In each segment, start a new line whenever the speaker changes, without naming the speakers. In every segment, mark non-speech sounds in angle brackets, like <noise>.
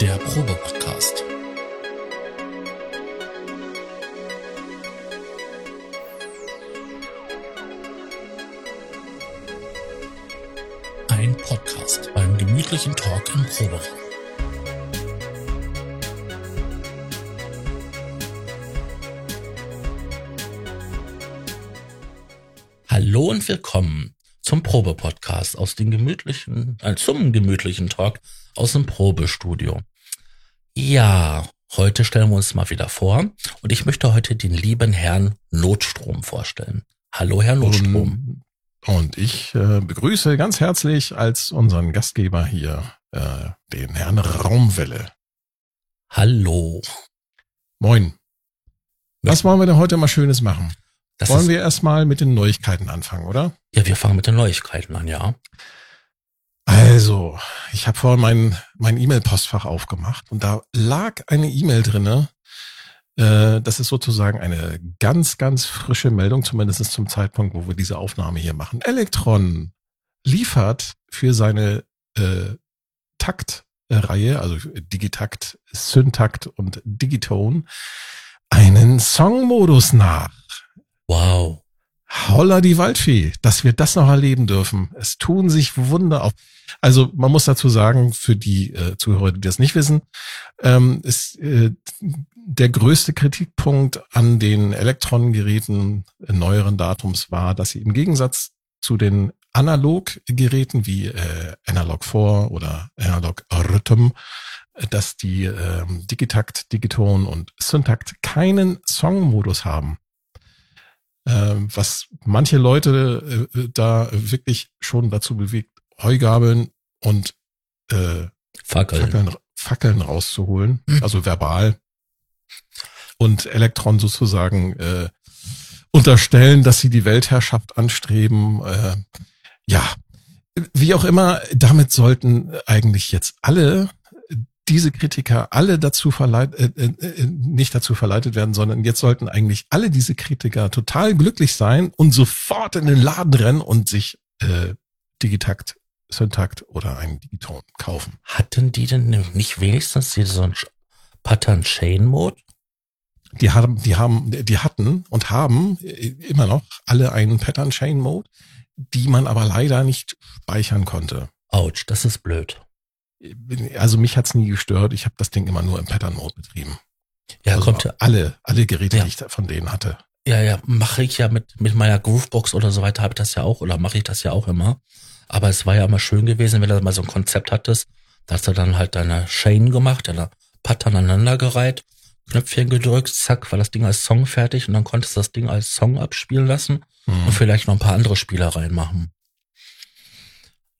Der Probe-Podcast. Ein Podcast beim gemütlichen Talk im Proberaum. Hallo und willkommen zum Probe-Podcast aus dem gemütlichen, äh, zum gemütlichen Talk aus dem Probestudio. Ja, heute stellen wir uns mal wieder vor und ich möchte heute den lieben Herrn Notstrom vorstellen. Hallo, Herr Notstrom.
Und, und ich äh, begrüße ganz herzlich als unseren Gastgeber hier äh, den Herrn Raumwelle.
Hallo.
Moin. Was wollen wir denn heute mal Schönes machen?
Das
Wollen
ist,
wir erstmal mit den Neuigkeiten anfangen, oder?
ja, wir fangen mit den Neuigkeiten an, ja.
Also, ich habe vorhin mein, mein E-Mail-Postfach aufgemacht und da lag eine E-Mail drinne. Äh, das ist sozusagen eine ganz, ganz frische Meldung, zumindest zum Zeitpunkt, wo wir diese Aufnahme hier machen. Elektron liefert für seine äh, Taktreihe, also Digitakt, Syntakt und Digitone, einen Songmodus nach.
Wow.
Holla die Waldfee, dass wir das noch erleben dürfen. Es tun sich Wunder auf. Also man muss dazu sagen, für die äh, Zuhörer, die das nicht wissen, ähm, ist äh, der größte Kritikpunkt an den Elektronengeräten neueren Datums war, dass sie im Gegensatz zu den Analoggeräten wie äh, Analog 4 oder Analog Rhythm, äh, dass die ähm, Digitakt, Digiton und Syntakt keinen Songmodus haben was manche Leute äh, da wirklich schon dazu bewegt, Heugabeln und äh,
Fackeln.
Fackeln, Fackeln rauszuholen,
Mhm.
also verbal. Und Elektron sozusagen äh, unterstellen, dass sie die Weltherrschaft anstreben. Äh, ja, wie auch immer, damit sollten eigentlich jetzt alle diese Kritiker alle dazu verleitet, äh, äh, nicht dazu verleitet werden, sondern jetzt sollten eigentlich alle diese Kritiker total glücklich sein und sofort in den Laden rennen und sich äh, Digitakt, Syntakt oder einen Digiton kaufen.
Hatten die denn nicht wenigstens diesen Pattern Chain Mode?
Die haben, die haben, die hatten und haben äh, immer noch alle einen Pattern Chain Mode, die man aber leider nicht speichern konnte.
Autsch, das ist blöd.
Also mich hat's nie gestört. Ich habe das Ding immer nur im Pattern Mode betrieben.
Ja,
also
kommt ja,
alle, alle Geräte,
Ja.
die ich von denen hatte.
ja, ja, mache ich ja mit, mit meiner Groovebox oder so weiter, habe ich das ja auch, oder mache ich das ja auch immer. Aber es war ja immer schön gewesen, wenn du mal so ein Konzept hattest, da hast du dann halt deine Chain gemacht, deine Pattern aneinandergereiht, Knöpfchen gedrückt, zack, war das Ding als Song fertig und dann konntest du das Ding als Song abspielen lassen
Hm.
und vielleicht noch ein paar andere Spieler reinmachen.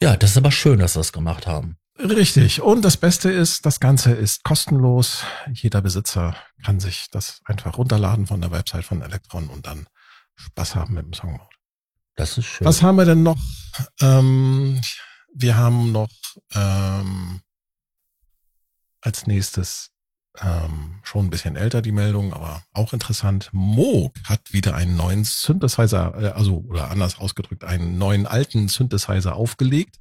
Ja, das ist aber schön, dass sie das gemacht haben.
Richtig. Und das Beste ist, das Ganze ist kostenlos. Jeder Besitzer kann sich das einfach runterladen von der Website von Electron und dann Spaß haben mit dem Songmode.
Das ist schön.
Was haben wir denn noch? Ähm, wir haben noch ähm, als nächstes ähm, schon ein bisschen älter die Meldung, aber auch interessant. Moog hat wieder einen neuen Synthesizer, äh, also oder anders ausgedrückt, einen neuen alten Synthesizer aufgelegt.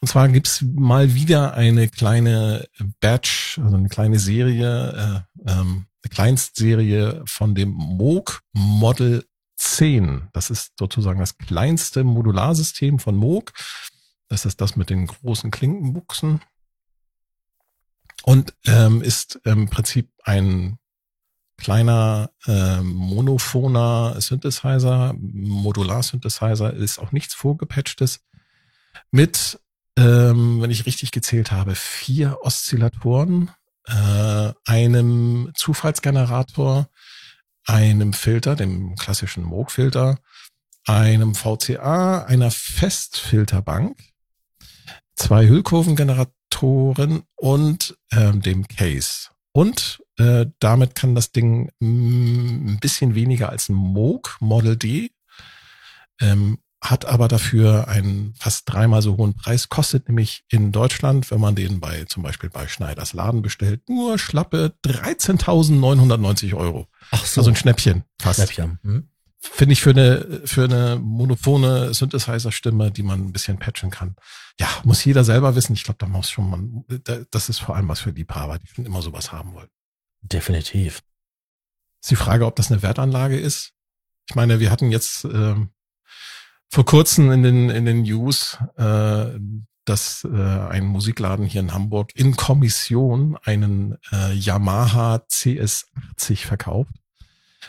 Und zwar gibt's mal wieder eine kleine Batch, also eine kleine Serie, äh, ähm, eine Kleinstserie von dem Moog Model 10. Das ist sozusagen das kleinste Modularsystem von Moog. Das ist das mit den großen Klinkenbuchsen. Und ähm, ist im Prinzip ein kleiner äh, monophoner Synthesizer, Modular-Synthesizer, ist auch nichts vorgepatchtes, mit, ähm, wenn ich richtig gezählt habe, vier Oszillatoren, äh, einem Zufallsgenerator, einem Filter, dem klassischen Moog-Filter, einem VCA, einer Festfilterbank, zwei Hüllkurvengeneratoren und ähm, dem Case. Und äh, damit kann das Ding mm, ein bisschen weniger als ein Moog Model D, ähm, hat aber dafür einen fast dreimal so hohen Preis, kostet nämlich in Deutschland, wenn man den bei zum Beispiel bei Schneiders Laden bestellt, nur schlappe 13.990 Euro.
Ach so,
Also ein Schnäppchen fast.
Schnäppchen. Hm?
finde ich für eine, für eine monophone Synthesizer-Stimme, die man ein bisschen patchen kann. Ja, muss jeder selber wissen. Ich glaube, da muss schon man, das ist vor allem was für Liebhaber, die schon immer sowas haben wollen.
Definitiv.
Ist die Frage, ob das eine Wertanlage ist. Ich meine, wir hatten jetzt ähm, vor kurzem in den, in den News, äh, dass äh, ein Musikladen hier in Hamburg in Kommission einen äh, Yamaha CS80 verkauft.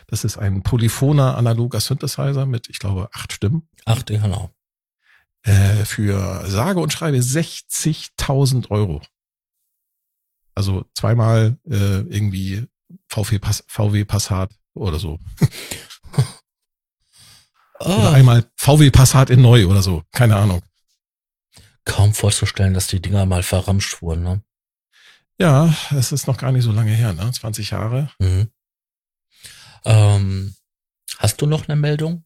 Das ist ein polyphoner analoger Synthesizer mit, ich glaube, acht Stimmen.
Acht, genau.
Äh, für sage und schreibe 60.000 Euro. Also zweimal äh, irgendwie VW, Pass, VW Passat oder so. Oh. Oder einmal VW Passat in neu oder so. Keine Ahnung.
Kaum vorzustellen, dass die Dinger mal verramscht wurden, ne?
Ja, es ist noch gar nicht so lange her, ne? 20 Jahre. Mhm.
Ähm, hast du noch eine Meldung?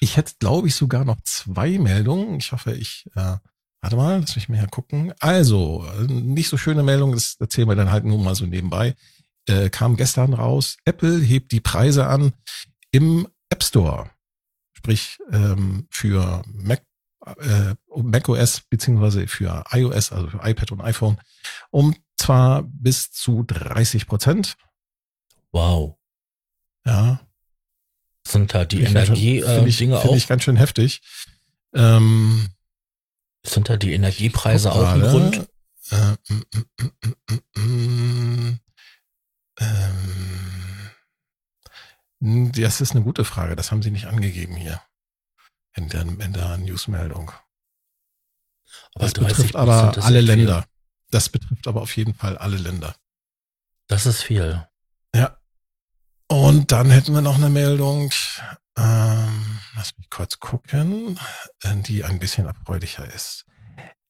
Ich hätte, glaube ich, sogar noch zwei Meldungen. Ich hoffe, ich, äh, warte mal, lass mich mal hier gucken. Also, nicht so schöne Meldung, das erzählen wir dann halt nur mal so nebenbei. Äh, kam gestern raus, Apple hebt die Preise an im App Store. Sprich, ähm, für Mac, äh, macOS beziehungsweise für iOS, also für iPad und iPhone, um zwar bis zu 30 Prozent.
Wow.
Ja.
Sind da die Energie-Dinge
äh, auch? Finde ich ganz schön heftig. Ähm,
sind da die Energiepreise auch ein Grund? Äh, mm,
mm, mm, ähm, das ist eine gute Frage. Das haben Sie nicht angegeben hier in der, in der Newsmeldung. Aber das betrifft aber alle Länder. Das betrifft aber auf jeden Fall alle Länder.
Das ist viel.
Ja. Und dann hätten wir noch eine Meldung, ähm, lass mich kurz gucken, äh, die ein bisschen erfreulicher ist.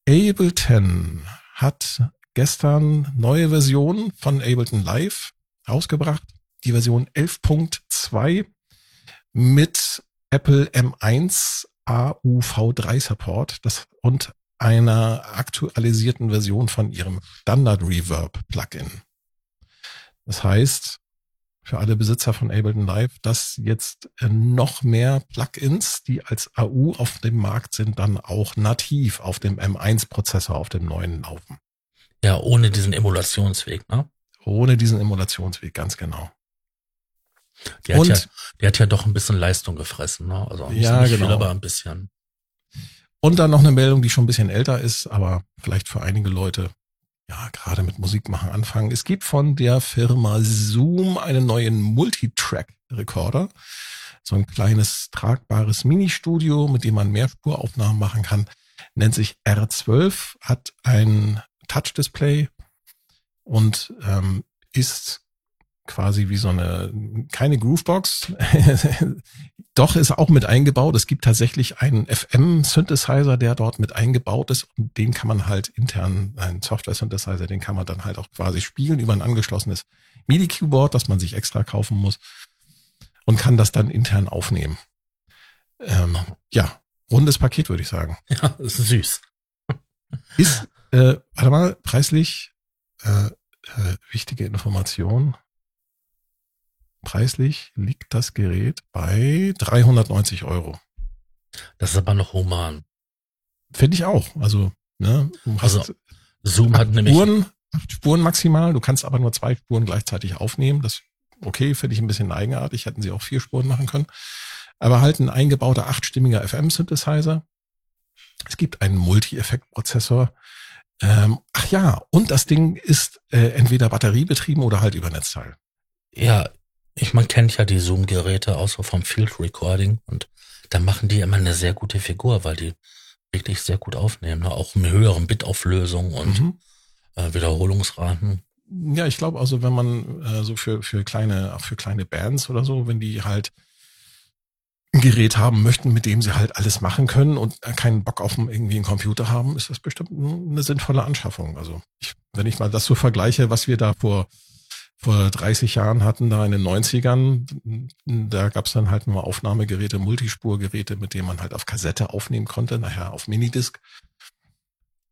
Ableton hat gestern neue Version von Ableton Live rausgebracht, die Version 11.2 mit Apple M1 AUV3 Support das, und einer aktualisierten Version von ihrem Standard Reverb Plugin. Das heißt, für alle Besitzer von Ableton Live, dass jetzt äh, noch mehr Plugins, die als AU auf dem Markt sind, dann auch nativ auf dem M1-Prozessor, auf dem neuen laufen.
Ja, ohne diesen Emulationsweg, ne?
Ohne diesen Emulationsweg, ganz genau.
Der, Und, hat, ja, der hat ja doch ein bisschen Leistung gefressen, ne? Also
ja, genau.
viel, aber ein bisschen.
Und dann noch eine Meldung, die schon ein bisschen älter ist, aber vielleicht für einige Leute ja, gerade mit Musik machen anfangen. Es gibt von der Firma Zoom einen neuen Multitrack-Recorder. So ein kleines tragbares Ministudio, mit dem man Mehrspuraufnahmen machen kann. Nennt sich R12, hat ein Touch-Display und ähm, ist quasi wie so eine, keine Groovebox. <laughs> Doch ist auch mit eingebaut. Es gibt tatsächlich einen FM-Synthesizer, der dort mit eingebaut ist und den kann man halt intern, ein Software-Synthesizer, den kann man dann halt auch quasi spielen über ein angeschlossenes MIDI-Keyboard, das man sich extra kaufen muss und kann das dann intern aufnehmen. Ähm, ja, rundes Paket, würde ich sagen.
Ja, <laughs> ist süß.
Ist, äh, warte mal, preislich äh, äh, wichtige Information. Preislich liegt das Gerät bei 390 Euro.
Das ist aber noch human.
Finde ich auch. Also, ne,
du hast also, Zoom hat nämlich
Spuren, Spuren maximal. Du kannst aber nur zwei Spuren gleichzeitig aufnehmen. Das okay, finde ich ein bisschen eigenartig. Hätten sie auch vier Spuren machen können. Aber halt ein eingebauter achtstimmiger FM-Synthesizer. Es gibt einen Multi-Effekt-Prozessor. Ähm, ach ja, und das Ding ist äh, entweder batteriebetrieben oder halt über Netzteil.
Ja, ich, man kennt ja die Zoom-Geräte auch so vom Field Recording und da machen die immer eine sehr gute Figur, weil die wirklich sehr gut aufnehmen, ne? auch mit höheren Bitauflösungen und mhm. äh, Wiederholungsraten.
Ja, ich glaube also, wenn man äh, so für, für kleine, auch für kleine Bands oder so, wenn die halt ein Gerät haben möchten, mit dem sie halt alles machen können und keinen Bock auf irgendwie einen Computer haben, ist das bestimmt eine sinnvolle Anschaffung. Also ich, wenn ich mal das so vergleiche, was wir da vor vor 30 Jahren hatten, da in den 90ern, da gab es dann halt nur Aufnahmegeräte, Multispurgeräte, mit denen man halt auf Kassette aufnehmen konnte, nachher auf Minidisc.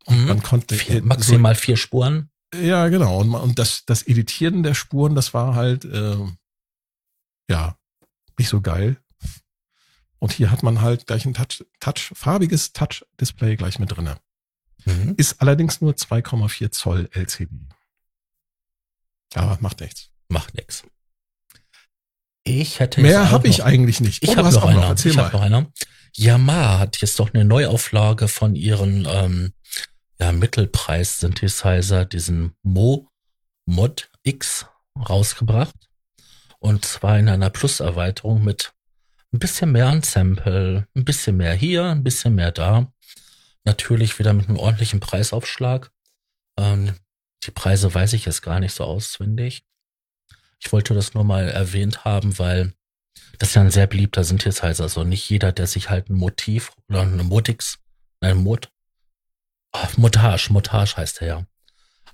Und mhm. man konnte vier, maximal so, vier Spuren.
Ja, genau. Und, und das, das Editieren der Spuren, das war halt äh, ja nicht so geil. Und hier hat man halt gleich ein Touch, Touch farbiges Touch-Display gleich mit drinne. Mhm. Ist allerdings nur 2,4 Zoll LCD. Aber macht nichts.
Macht nichts. Ich hätte
mehr habe ich eigentlich nicht.
Ich oh, habe noch, einer. Erzähl ich mal. Hab noch einer. Yamaha hat jetzt doch eine Neuauflage von ihren ähm, ja, Mittelpreis-Synthesizer, diesen Mo Mod X, rausgebracht. Und zwar in einer Plus-Erweiterung mit ein bisschen mehr an Sample, ein bisschen mehr hier, ein bisschen mehr da. Natürlich wieder mit einem ordentlichen Preisaufschlag. Ähm, die Preise weiß ich jetzt gar nicht so auswendig. Ich wollte das nur mal erwähnt haben, weil das ja ein sehr beliebter Synthesizer. Also nicht jeder, der sich halt ein Motiv oder eine Modix, ein Mod, oh, Montage, Montage heißt er ja,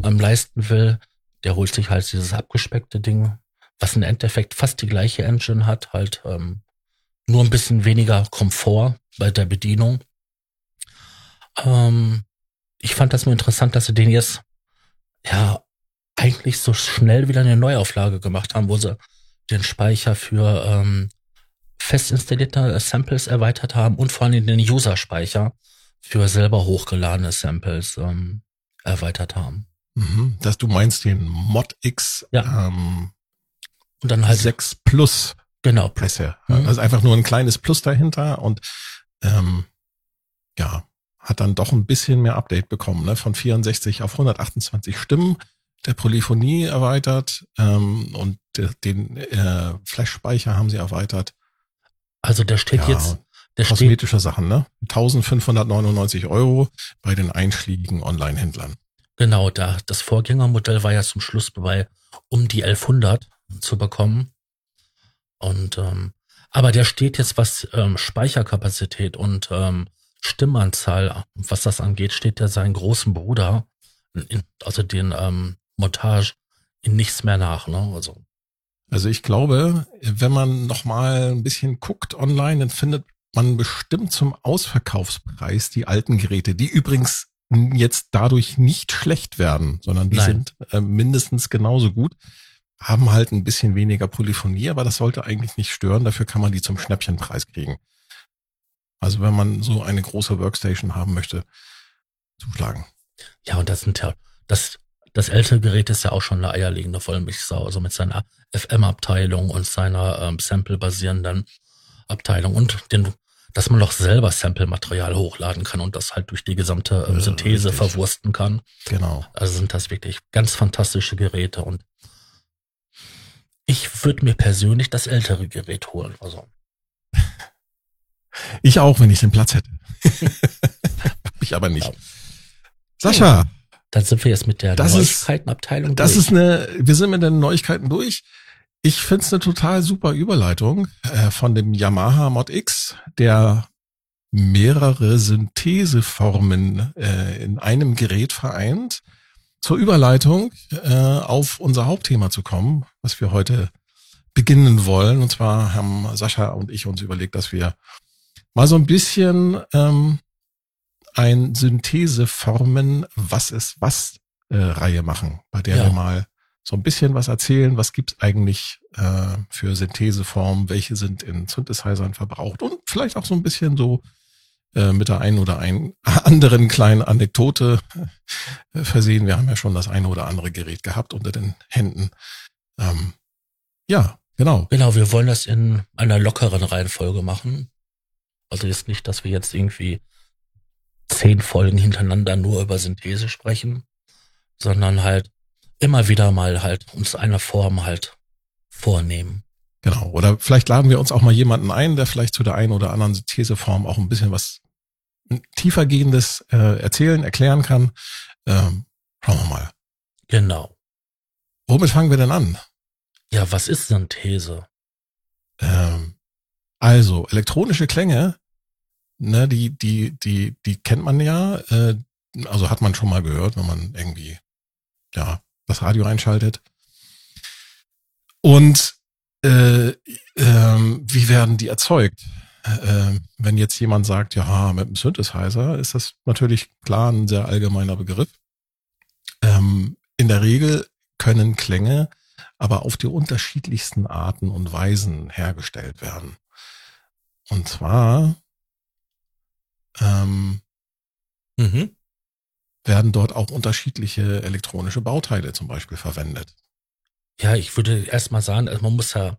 am leisten will, der holt sich halt dieses abgespeckte Ding, was im Endeffekt fast die gleiche Engine hat, halt ähm, nur ein bisschen weniger Komfort bei der Bedienung. Ähm, ich fand das nur interessant, dass sie den jetzt ja eigentlich so schnell wieder eine Neuauflage gemacht haben, wo sie den Speicher für ähm, fest installierte Samples erweitert haben und vor allem den User-Speicher für selber hochgeladene Samples ähm, erweitert haben.
Mhm, dass du meinst den Mod X
ja. ähm, und dann halt
6 Plus.
Genau.
Plus. Mhm. Also einfach nur ein kleines Plus dahinter und ähm, ja, hat dann doch ein bisschen mehr Update bekommen, ne? von 64 auf 128 Stimmen, der Polyphonie erweitert ähm, und den äh, Flash-Speicher haben sie erweitert.
Also der steht ja, jetzt. Der
kosmetische steht, Sachen, ne? 1599 Euro bei den einschlägigen Online-Händlern.
Genau, da das Vorgängermodell war ja zum Schluss bei um die 1100 zu bekommen. Und ähm, aber der steht jetzt, was ähm, Speicherkapazität und ähm, Stimmanzahl, was das angeht, steht der seinen großen Bruder, in, also den ähm, Montage, in nichts mehr nach. Ne? Also.
also ich glaube, wenn man noch mal ein bisschen guckt online, dann findet man bestimmt zum Ausverkaufspreis die alten Geräte, die übrigens jetzt dadurch nicht schlecht werden, sondern die Nein. sind äh, mindestens genauso gut, haben halt ein bisschen weniger Polyphonie, aber das sollte eigentlich nicht stören. Dafür kann man die zum Schnäppchenpreis kriegen. Also wenn man so eine große Workstation haben möchte, zuschlagen.
Ja, und das sind ja, das, das ältere Gerät ist ja auch schon eine eierlegende Vollmilchsau, also mit seiner FM-Abteilung und seiner ähm, Sample-basierenden Abteilung und den, dass man doch selber Sample-Material hochladen kann und das halt durch die gesamte ähm, Synthese ja, verwursten kann.
Genau.
Also sind das wirklich ganz fantastische Geräte und ich würde mir persönlich das ältere Gerät holen. Also
ich auch, wenn ich den Platz hätte. <laughs> Hab ich aber nicht. Ja. Sascha.
Dann sind wir jetzt mit der
das Neuigkeitenabteilung Das durch. ist eine, wir sind mit den Neuigkeiten durch. Ich finde es eine total super Überleitung äh, von dem Yamaha Mod X, der mehrere Syntheseformen äh, in einem Gerät vereint, zur Überleitung äh, auf unser Hauptthema zu kommen, was wir heute beginnen wollen. Und zwar haben Sascha und ich uns überlegt, dass wir mal so ein bisschen ähm, ein Syntheseformen, was ist was äh, Reihe machen, bei der ja. wir mal so ein bisschen was erzählen, was gibt's eigentlich äh, für Syntheseformen, welche sind in Synthesizern verbraucht und vielleicht auch so ein bisschen so äh, mit der einen oder ein <laughs> anderen kleinen Anekdote äh, versehen. Wir haben ja schon das eine oder andere Gerät gehabt unter den Händen. Ähm, ja, genau.
Genau, wir wollen das in einer lockeren Reihenfolge machen. Also ist nicht, dass wir jetzt irgendwie zehn Folgen hintereinander nur über Synthese sprechen, sondern halt immer wieder mal halt uns eine Form halt vornehmen.
Genau. Oder vielleicht laden wir uns auch mal jemanden ein, der vielleicht zu der einen oder anderen Syntheseform auch ein bisschen was tiefergehendes äh, erzählen, erklären kann. Ähm, schauen wir mal.
Genau.
Womit fangen wir denn an?
Ja, was ist Synthese?
Ähm, also, elektronische Klänge ne, die, die, die, die kennt man ja, äh, also hat man schon mal gehört, wenn man irgendwie, ja, das Radio einschaltet. Und äh, äh, wie werden die erzeugt? Äh, wenn jetzt jemand sagt, ja, mit einem Synthesizer, ist das natürlich klar ein sehr allgemeiner Begriff. Ähm, in der Regel können Klänge aber auf die unterschiedlichsten Arten und Weisen hergestellt werden. Und zwar ähm,
Mhm.
werden dort auch unterschiedliche elektronische Bauteile zum Beispiel verwendet.
Ja, ich würde erstmal sagen, also man muss ja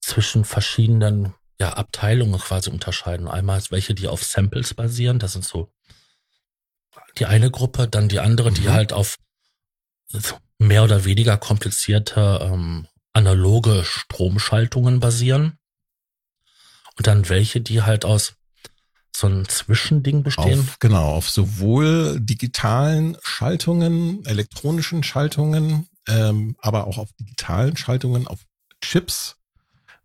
zwischen verschiedenen ja, Abteilungen quasi unterscheiden. Einmal welche, die auf Samples basieren, das sind so die eine Gruppe, dann die andere, die
Mhm.
halt auf mehr oder weniger komplizierte ähm, analoge Stromschaltungen basieren. Und dann welche, die halt aus so einem Zwischending bestehen.
Auf, genau, auf sowohl digitalen Schaltungen, elektronischen Schaltungen, ähm, aber auch auf digitalen Schaltungen, auf Chips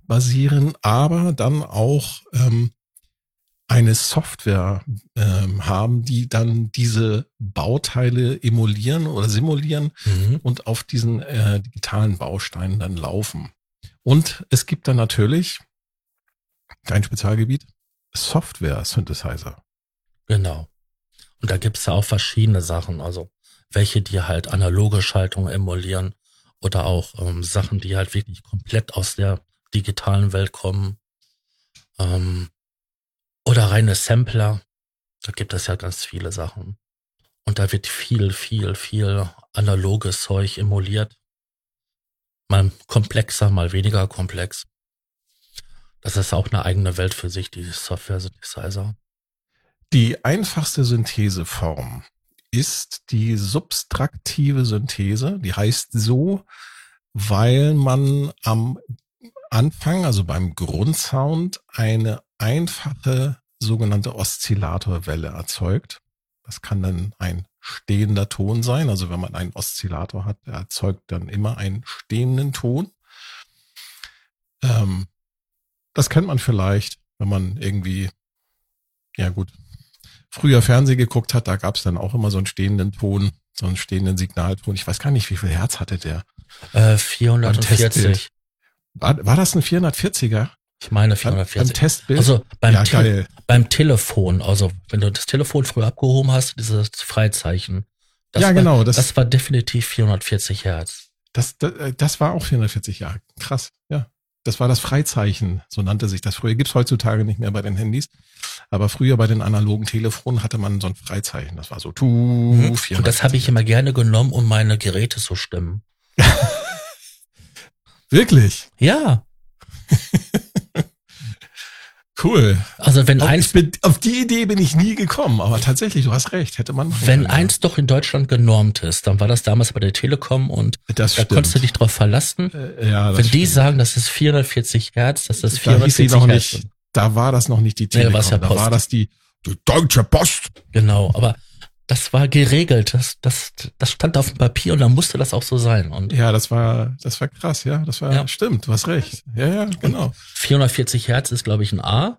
basieren, aber dann auch ähm, eine Software ähm, haben, die dann diese Bauteile emulieren oder simulieren
Mhm.
und auf diesen äh, digitalen Bausteinen dann laufen. Und es gibt dann natürlich dein Spezialgebiet Software-Synthesizer.
Genau. Und da gibt's ja auch verschiedene Sachen, also welche, die halt analoge Schaltungen emulieren oder auch ähm, Sachen, die halt wirklich komplett aus der digitalen Welt kommen. Ähm, oder reine Sampler. Da gibt es ja ganz viele Sachen. Und da wird viel, viel, viel analoges Zeug emuliert. Mal komplexer, mal weniger komplex. Das ist auch eine eigene Welt für sich, die Software-Synthesizer.
Die einfachste Syntheseform ist die subtraktive Synthese. Die heißt so, weil man am Anfang, also beim Grundsound, eine einfache sogenannte Oszillatorwelle erzeugt. Das kann dann ein stehender Ton sein. Also wenn man einen Oszillator hat, der erzeugt dann immer einen stehenden Ton. Ähm, das kennt man vielleicht, wenn man irgendwie, ja gut, früher Fernsehen geguckt hat, da gab es dann auch immer so einen stehenden Ton, so einen stehenden Signalton. Ich weiß gar nicht, wie viel Herz hatte der.
Äh,
Beim
440.
Testbild. War, war das ein 440er?
Ich meine
Beim, beim
440.
Testbild?
Also beim,
ja,
Te beim Telefon, also wenn du das Telefon früher abgehoben hast, dieses Freizeichen. Das
ja,
war,
genau. Das,
Das war definitiv 440 Hertz.
das, das, das war auch 440 Jahre. Krass, ja. Das war das Freizeichen, so nannte sich das früher. Gibt's heutzutage nicht mehr bei den Handys. Aber früher bei den analogen Telefonen hatte man so ein Freizeichen. Das war so tu,
Mhm. Und das
440.
habe ich immer gerne genommen, um meine Geräte zu stimmen. <laughs>
Wirklich?
Ja, <laughs>
Cool.
also wenn
Auf,
eins,
bin, auf die Idee bin ich nie gekommen, aber tatsächlich, du hast recht, hätte man
wenn
können,
eins doch in Deutschland genormt ist, dann war das damals bei der Telekom und
ja. das
da
stimmt.
konntest du dich drauf verlassen.
Äh, ja, das
Wenn die
stimmt.
sagen, das ist 440 Hertz, das ist
da hieß sie
440
noch
Hertz.
nicht, da war das noch nicht die
Nee, da
Telekom,
war's ja
da war das die, die Deutsche Post.
Genau, aber das war geregelt. Das, das, das stand auf dem Papier und dann musste das auch so sein. Und
Ja, das war, das war krass, ja, das war,
Ja.
stimmt, du hast recht. Ja, ja, genau.
440 Hertz ist, glaube ich, ein A.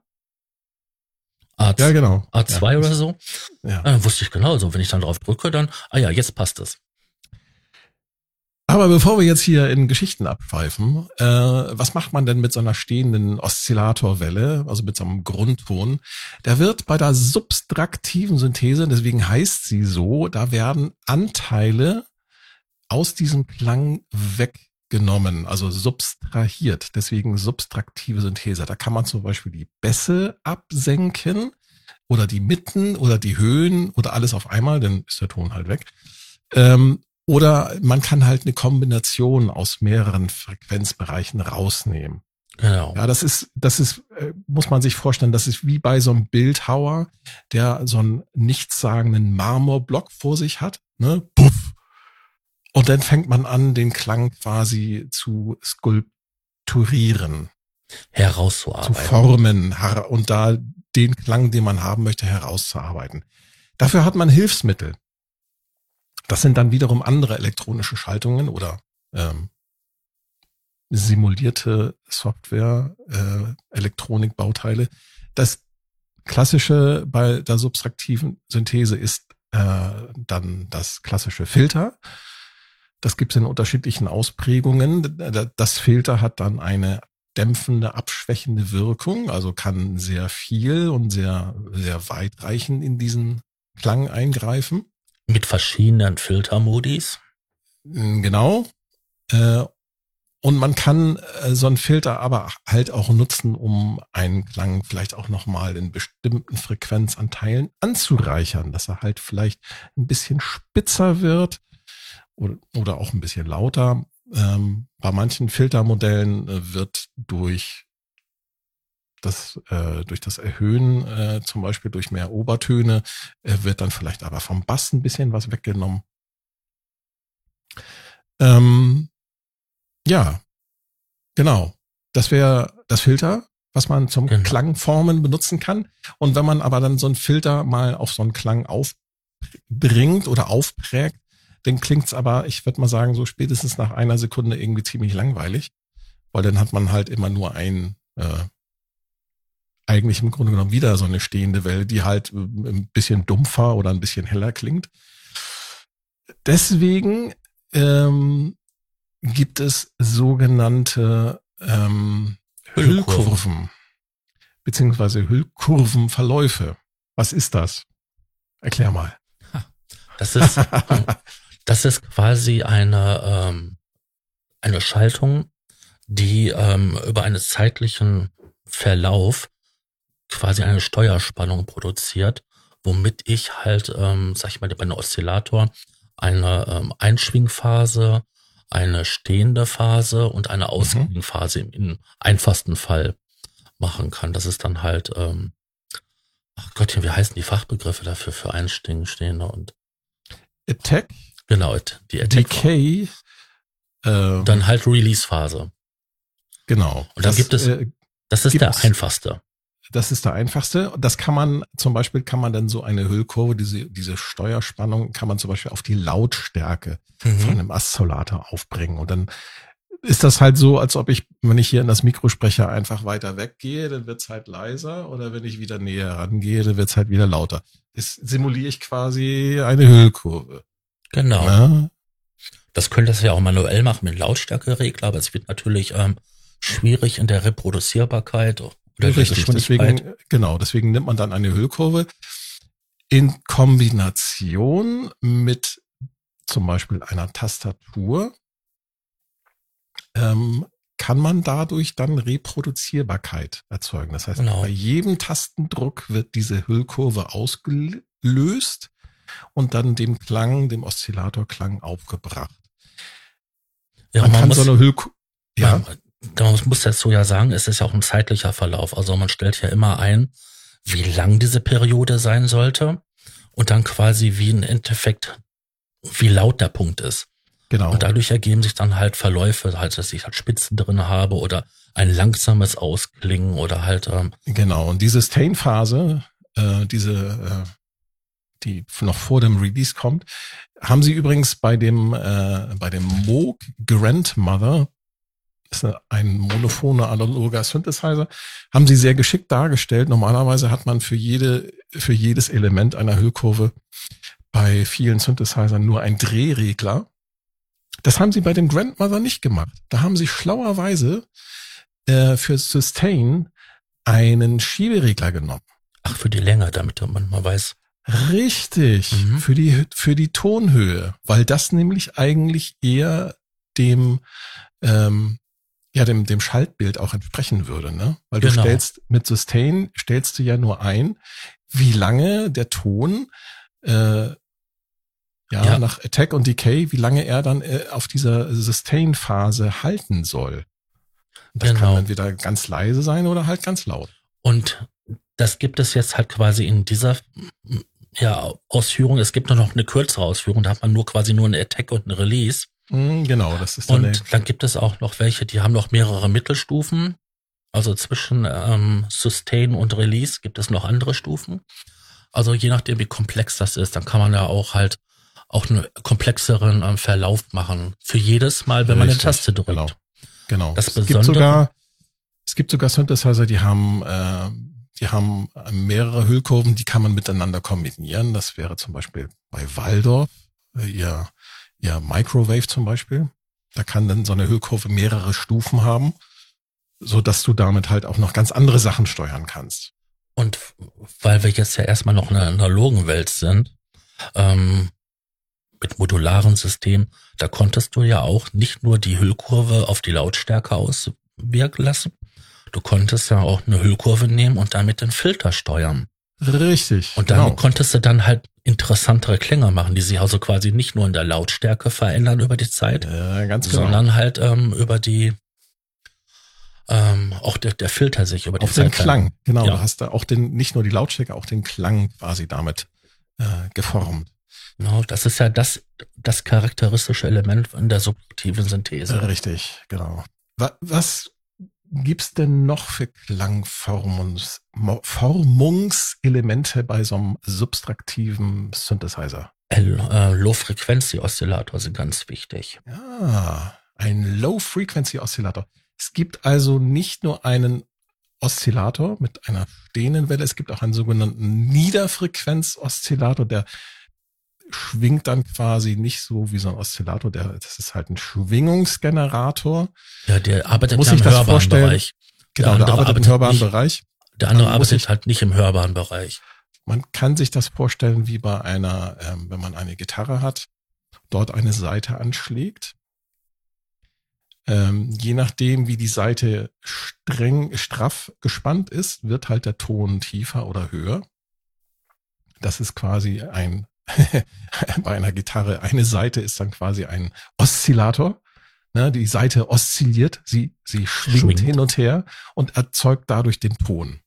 A,
Ja, genau.
A2
ja.
oder so.
Ja.
Äh, wusste ich genau. So, wenn ich dann drauf drücke, dann, ah ja, jetzt passt es.
Aber bevor wir jetzt hier in Geschichten abschweifen, äh, was macht man denn mit so einer stehenden Oszillatorwelle, also mit so einem Grundton? Da wird bei der subtraktiven Synthese, deswegen heißt sie so, da werden Anteile aus diesem Klang weggenommen, also subtrahiert. Deswegen subtraktive Synthese. Da kann man zum Beispiel die Bässe absenken oder die Mitten oder die Höhen oder alles auf einmal, dann ist der Ton halt weg. Ähm, oder man kann halt eine Kombination aus mehreren Frequenzbereichen rausnehmen.
Genau.
Ja, das ist, das ist, äh, muss man sich vorstellen, das ist wie bei so einem Bildhauer, der so einen nichtssagenden Marmorblock vor sich hat, ne? Puff. Und dann fängt man an, den Klang quasi zu skulpturieren, zu
Herauszuarbeiten.
formen har- und da den Klang, den man haben möchte, herauszuarbeiten. Dafür hat man Hilfsmittel. Das sind dann wiederum andere elektronische Schaltungen oder ähm, simulierte Software, äh, Elektronikbauteile. Das klassische bei der subtraktiven Synthese ist äh, dann das klassische Filter. Das gibt es in unterschiedlichen Ausprägungen. Das Filter hat dann eine dämpfende, abschwächende Wirkung, also kann sehr viel und sehr, sehr weitreichend in diesen Klang eingreifen.
Mit verschiedenen Filtermodis.
Mm, Genau. Äh, und man kann äh, so einen Filter aber halt auch nutzen, um einen Klang vielleicht auch nochmal in bestimmten Frequenzanteilen anzureichern, dass er halt vielleicht ein bisschen spitzer wird oder, auch ein bisschen lauter. Ähm, bei manchen Filtermodellen äh, wird durch das äh, durch das Erhöhen, äh, zum Beispiel durch mehr Obertöne, äh, wird dann vielleicht aber vom Bass ein bisschen was weggenommen. Ähm, ja, genau. Das wäre das Filter, was man zum genau. Klangformen benutzen kann. Und wenn man aber dann so einen Filter mal auf so einen Klang aufbringt oder aufprägt, dann klingt's aber, ich würde mal sagen, so spätestens nach einer Sekunde irgendwie ziemlich langweilig, weil dann hat man halt immer nur ein äh, eigentlich im Grunde genommen wieder so eine stehende Welle, die halt äh, ein bisschen dumpfer oder ein bisschen heller klingt. Deswegen ähm, gibt es sogenannte ähm, Hüllkurven beziehungsweise Hüllkurvenverläufe. Was ist das? Erklär mal.
Das ist, <laughs> das ist quasi eine, ähm, eine Schaltung, die ähm, über einen zeitlichen Verlauf quasi eine Steuerspannung produziert, womit ich halt, ähm, sag ich mal, bei einem Oszillator eine ähm, Einschwingphase, eine stehende Phase und eine mhm. Ausgangsphase im, im einfachsten Fall machen kann. Das ist dann halt, ähm, ach Gottchen, wie heißen die Fachbegriffe dafür für Einstehen, stehende und
Attack?
Genau, die Attack.
Decay.
Äh, dann halt Release-Phase.
Genau.
Und dann das, gibt es, äh, das ist der einfachste.
Das ist der einfachste. Das kann man, zum Beispiel kann man dann so eine Hüllkurve, diese, diese Steuerspannung, kann man zum Beispiel auf die Lautstärke mhm. von einem Aszolator aufbringen. Und dann ist das halt so, als ob ich, wenn ich hier in das Mikro spreche, einfach weiter weggehe, dann wird's halt leiser. Oder wenn ich wieder näher rangehe, dann wird's halt wieder lauter. Das simuliere ich quasi eine Hüllkurve.
Genau. Ja? Das könnte es ja auch manuell machen mit Lautstärkeregler, aber es wird natürlich ähm, schwierig in der Reproduzierbarkeit
oder Richtig, deswegen, genau, deswegen nimmt man dann eine Hüllkurve in Kombination mit zum Beispiel einer Tastatur ähm, kann man dadurch dann Reproduzierbarkeit erzeugen. Das heißt, genau. bei jedem Tastendruck wird diese Hüllkurve ausgelöst und dann dem Klang, dem Oszillatorklang aufgebracht.
Ja, man, man kann so eine Hüllkurve, ja. Man, man muss dazu ja sagen, es ist ja auch ein zeitlicher Verlauf. Also man stellt ja immer ein, wie lang diese Periode sein sollte und dann quasi wie ein Endeffekt, wie laut der Punkt ist. Genau. Und dadurch ergeben sich dann halt Verläufe, halt, dass ich halt Spitzen drin habe oder ein langsames Ausklingen oder halt. Ähm,
genau. Und diese Stain-Phase, äh, diese, äh, die noch vor dem Release kommt, haben sie übrigens bei dem äh, bei dem Moog Grandmother ist ein monophoner analoger Synthesizer, haben sie sehr geschickt dargestellt. Normalerweise hat man für jede, für jedes Element einer Hüllkurve bei vielen Synthesizern nur ein Drehregler. Das haben sie bei dem Grandmother nicht gemacht. Da haben sie schlauerweise äh, für Sustain einen Schieberegler genommen.
Ach, für die Länge, damit man mal weiß.
Richtig, mhm. für die für die Tonhöhe, weil das nämlich eigentlich eher dem ähm, ja dem, dem Schaltbild auch entsprechen würde, ne? Weil du genau. stellst mit Sustain stellst du ja nur ein, wie lange der Ton äh, ja, ja. nach Attack und Decay, wie lange er dann äh, auf dieser Sustain-Phase halten soll. Und das genau. kann dann wieder ganz leise sein oder halt ganz laut.
Und das gibt es jetzt halt quasi in dieser ja, Ausführung. Es gibt nur noch eine kürzere Ausführung, da hat man nur quasi nur eine Attack und ein Release.
Mhm, genau, das ist
dann Und dann gibt es auch noch welche, die haben noch mehrere Mittelstufen. Also zwischen ähm, Sustain und Release gibt es noch andere Stufen. Also je nachdem, wie komplex das ist, dann kann man ja auch halt auch einen komplexeren ähm, Verlauf machen. Für jedes Mal, wenn Richtig, man eine Taste drückt.
Genau. genau. Das es Besondere, gibt sogar, es gibt sogar Synthesizer, die haben, äh, die haben mehrere Hüllkurven, die kann man miteinander kombinieren. Das wäre zum Beispiel bei Waldorf, äh, ihr ja, Microwave zum Beispiel. Da kann dann so eine Hüllkurve mehrere Stufen haben, so dass du damit halt auch noch ganz andere Sachen steuern kannst.
Und weil wir jetzt ja erstmal noch in einer analogen Welt sind, ähm, mit modularen System, da konntest du ja auch nicht nur die Hüllkurve auf die Lautstärke auswirken lassen, du konntest ja auch eine Hüllkurve nehmen und damit den Filter steuern.
Richtig.
Und damit genau. konntest du dann halt interessantere Klänge machen, die sich also quasi nicht nur in der Lautstärke verändern über die Zeit,
ja, ganz genau.
sondern halt ähm, über die ähm, auch der, der Filter sich über die
auf Zeit. Auf den Klang, genau. Ja. Du hast da auch den, nicht nur die Lautstärke, auch den Klang quasi damit äh, geformt.
Genau, das ist ja das, das charakteristische Element in der subjektiven Synthese.
Richtig, genau. Was gibt's denn noch für Klangformungselemente bei so einem subtraktiven Synthesizer?
L, äh, Low-Frequency-Oszillator sind ganz wichtig.
Ja, ein Low-Frequency-Oszillator. Es gibt also nicht nur einen Oszillator mit einer stehenden Welle, es gibt auch einen sogenannten Niederfrequenz-Oszillator, der schwingt dann quasi nicht so wie so ein Oszillator, der, das ist halt ein Schwingungsgenerator.
Ja, der arbeitet Muss ich das vorstellen? Bereich.
Genau, der, der arbeitet, arbeitet, im hörbaren nicht, Bereich.
Der andere arbeitet ich, halt nicht im hörbaren Bereich.
Man kann sich das vorstellen wie bei einer, ähm, wenn man eine Gitarre hat, dort eine Seite anschlägt. Ähm, je nachdem, wie die Seite streng, straff gespannt ist, wird halt der Ton tiefer oder höher. Das ist quasi ein bei einer Gitarre. Eine Seite ist dann quasi ein Oszillator. Ne, die Seite oszilliert, sie, sie schwingt, schwingt hin und her und erzeugt dadurch den Ton.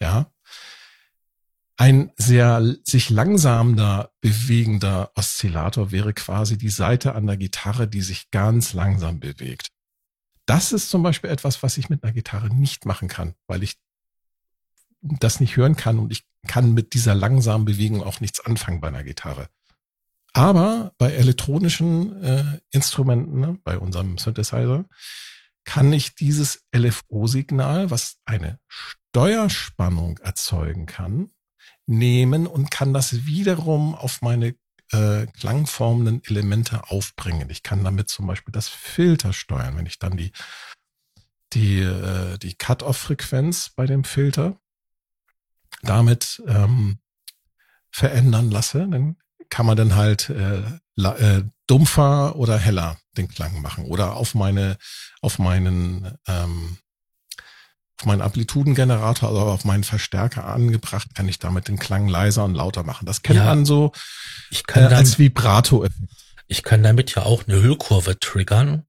Ja. Ein sehr sich langsamer bewegender Oszillator wäre quasi die Seite an der Gitarre, die sich ganz langsam bewegt. Das ist zum Beispiel etwas, was ich mit einer Gitarre nicht machen kann, weil ich das nicht hören kann und ich kann mit dieser langsamen Bewegung auch nichts anfangen bei einer Gitarre. Aber bei elektronischen äh, Instrumenten, ne, bei unserem Synthesizer, kann ich dieses LFO-Signal, was eine Steuerspannung erzeugen kann, nehmen und kann das wiederum auf meine äh, klangformenden Elemente aufbringen. Ich kann damit zum Beispiel das Filter steuern, wenn ich dann die die äh, die Cut-off-Frequenz bei dem Filter damit ähm, verändern lasse, dann kann man dann halt äh, äh, dumpfer oder heller den Klang machen oder auf meine auf meinen ähm, auf meinen Amplitudengenerator, also auf meinen Verstärker angebracht, kann ich damit den Klang leiser und lauter machen. Das kennt ja, man so
ich kann äh,
als Vibrato-Effekt.
Ich kann damit ja auch eine Hüllkurve triggern,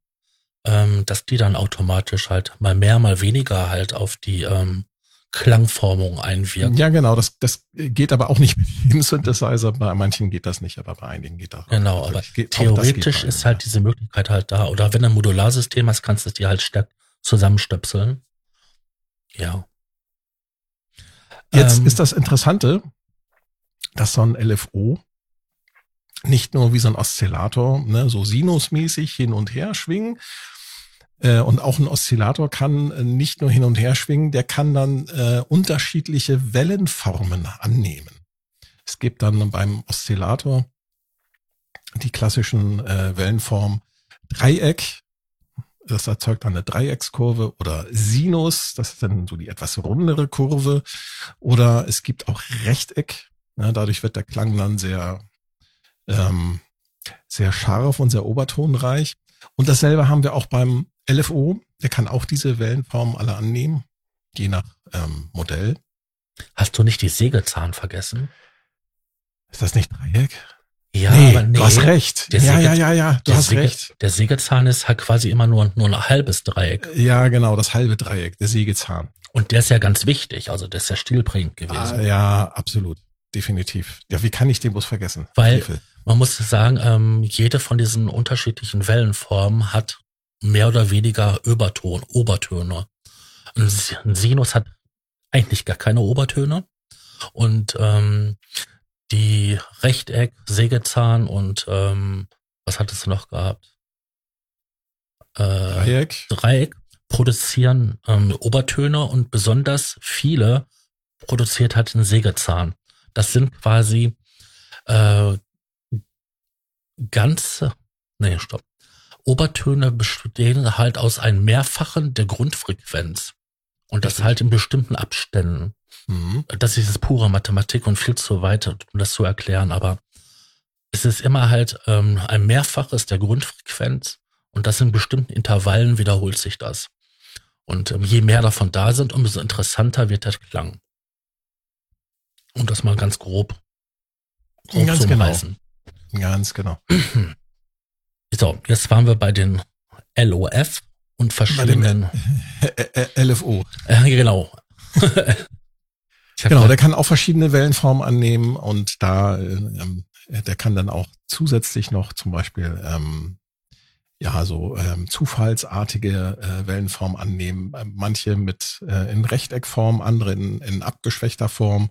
ähm, dass die dann automatisch halt mal mehr, mal weniger halt auf die ähm, Klangformung einwirkt.
Ja, genau. Das, das geht aber auch nicht mit jedem Synthesizer. Bei manchen geht das nicht, aber bei einigen geht das.
Genau, aber geht, theoretisch ist halt diese Möglichkeit halt da. Oder wenn du ein Modularsystem hast, kannst du es dir halt stark zusammenstöpseln. Ja.
Jetzt ähm, ist das Interessante, dass so ein LFO nicht nur wie so ein Oszillator, ne, so sinusmäßig hin und her schwingen, und auch ein Oszillator kann äh, nicht nur hin und her schwingen, der kann dann äh, unterschiedliche Wellenformen annehmen. Es gibt dann beim Oszillator die klassischen äh, Wellenformen Dreieck, das erzeugt dann eine Dreieckskurve oder Sinus, das ist dann so die etwas rundere Kurve. Oder es gibt auch Rechteck, ne, dadurch wird der Klang dann sehr, ähm, sehr scharf und sehr obertonreich. Und dasselbe haben wir auch beim LFO, der kann auch diese Wellenformen alle annehmen, je nach ähm, Modell.
Hast du nicht die Sägezahn vergessen?
Ist das nicht Dreieck?
Ja, nee, aber nee,
du hast recht.
ja,
ja, ja, ja, du hast
Säge,
recht.
Der Sägezahn ist halt quasi immer nur, nur ein halbes Dreieck.
Ja, genau, das halbe Dreieck, der Sägezahn.
Und der ist ja ganz wichtig, also der ist ja stilprägend gewesen. Ah,
ja, absolut. Definitiv. Ja, wie kann ich den bloß vergessen?
Weil man muss sagen, ähm, jede von diesen unterschiedlichen Wellenformen hat mehr oder weniger Überton, Obertöne. Ein Sinus hat eigentlich gar keine Obertöne. Und ähm, die Rechteck, Sägezahn und ähm, was hattest du noch gehabt?
Äh, Dreieck.
Dreieck produzieren ähm, Obertöne und besonders viele produziert hat ein Sägezahn. Das sind quasi äh, ganze, nee, stopp. Obertöne bestehen halt aus einem Mehrfachen der Grundfrequenz. Und das halt in bestimmten Abständen. Mhm. Das ist pure Mathematik und viel zu weit, um das zu erklären, aber es ist immer halt ähm, ein Mehrfaches der Grundfrequenz und das in bestimmten Intervallen wiederholt sich das. Und ähm, je mehr davon da sind, umso interessanter wird der Klang. Und das mal ganz grob.
grob ganz genau. Reißen. Ganz genau. <clears throat>
So, jetzt waren wir bei den LOF und verschiedenen.
LFO. <laughs>
Äh, genau. <laughs>
genau, der kann auch verschiedene Wellenformen annehmen und da, ähm, der kann dann auch zusätzlich noch zum Beispiel ähm, ja so ähm, zufallsartige äh, Wellenformen annehmen. Manche mit äh, in Rechteckform, andere in, in abgeschwächter Form,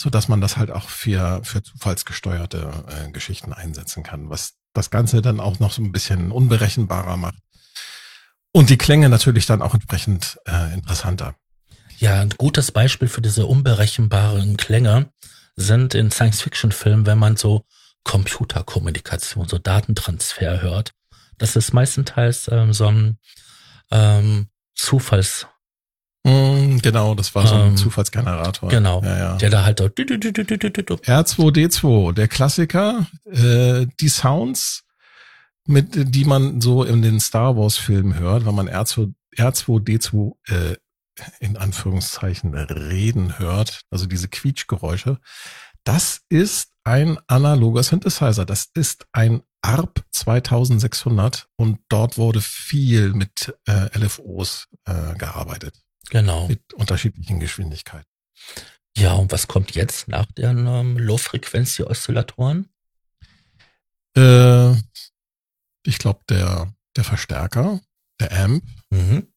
so dass man das halt auch für für zufallsgesteuerte äh, Geschichten einsetzen kann, was das Ganze dann auch noch so ein bisschen unberechenbarer macht und die Klänge natürlich dann auch entsprechend äh, interessanter.
Ja, ein gutes Beispiel für diese unberechenbaren Klänge sind in Science-Fiction-Filmen, wenn man so Computerkommunikation, so Datentransfer hört. Das ist meistenteils ähm, so ein ähm, Zufalls.
Mm, genau, das war so ein ähm, Zufallsgenerator.
Genau,
ja, ja.
der da halt
R2D2, der Klassiker, äh, die Sounds mit, die man so in den Star Wars Filmen hört, wenn man R2, R2D2 äh, in Anführungszeichen reden hört, also diese Quietschgeräusche, das ist ein analoger Synthesizer. Das ist ein ARP 2600 und dort wurde viel mit äh, LFOs äh, gearbeitet.
Genau.
Mit unterschiedlichen Geschwindigkeiten.
Ja, und was kommt jetzt nach den ähm, Low-Frequency-Oszillatoren?
Äh, ich glaube, der, der Verstärker, der Amp, mhm.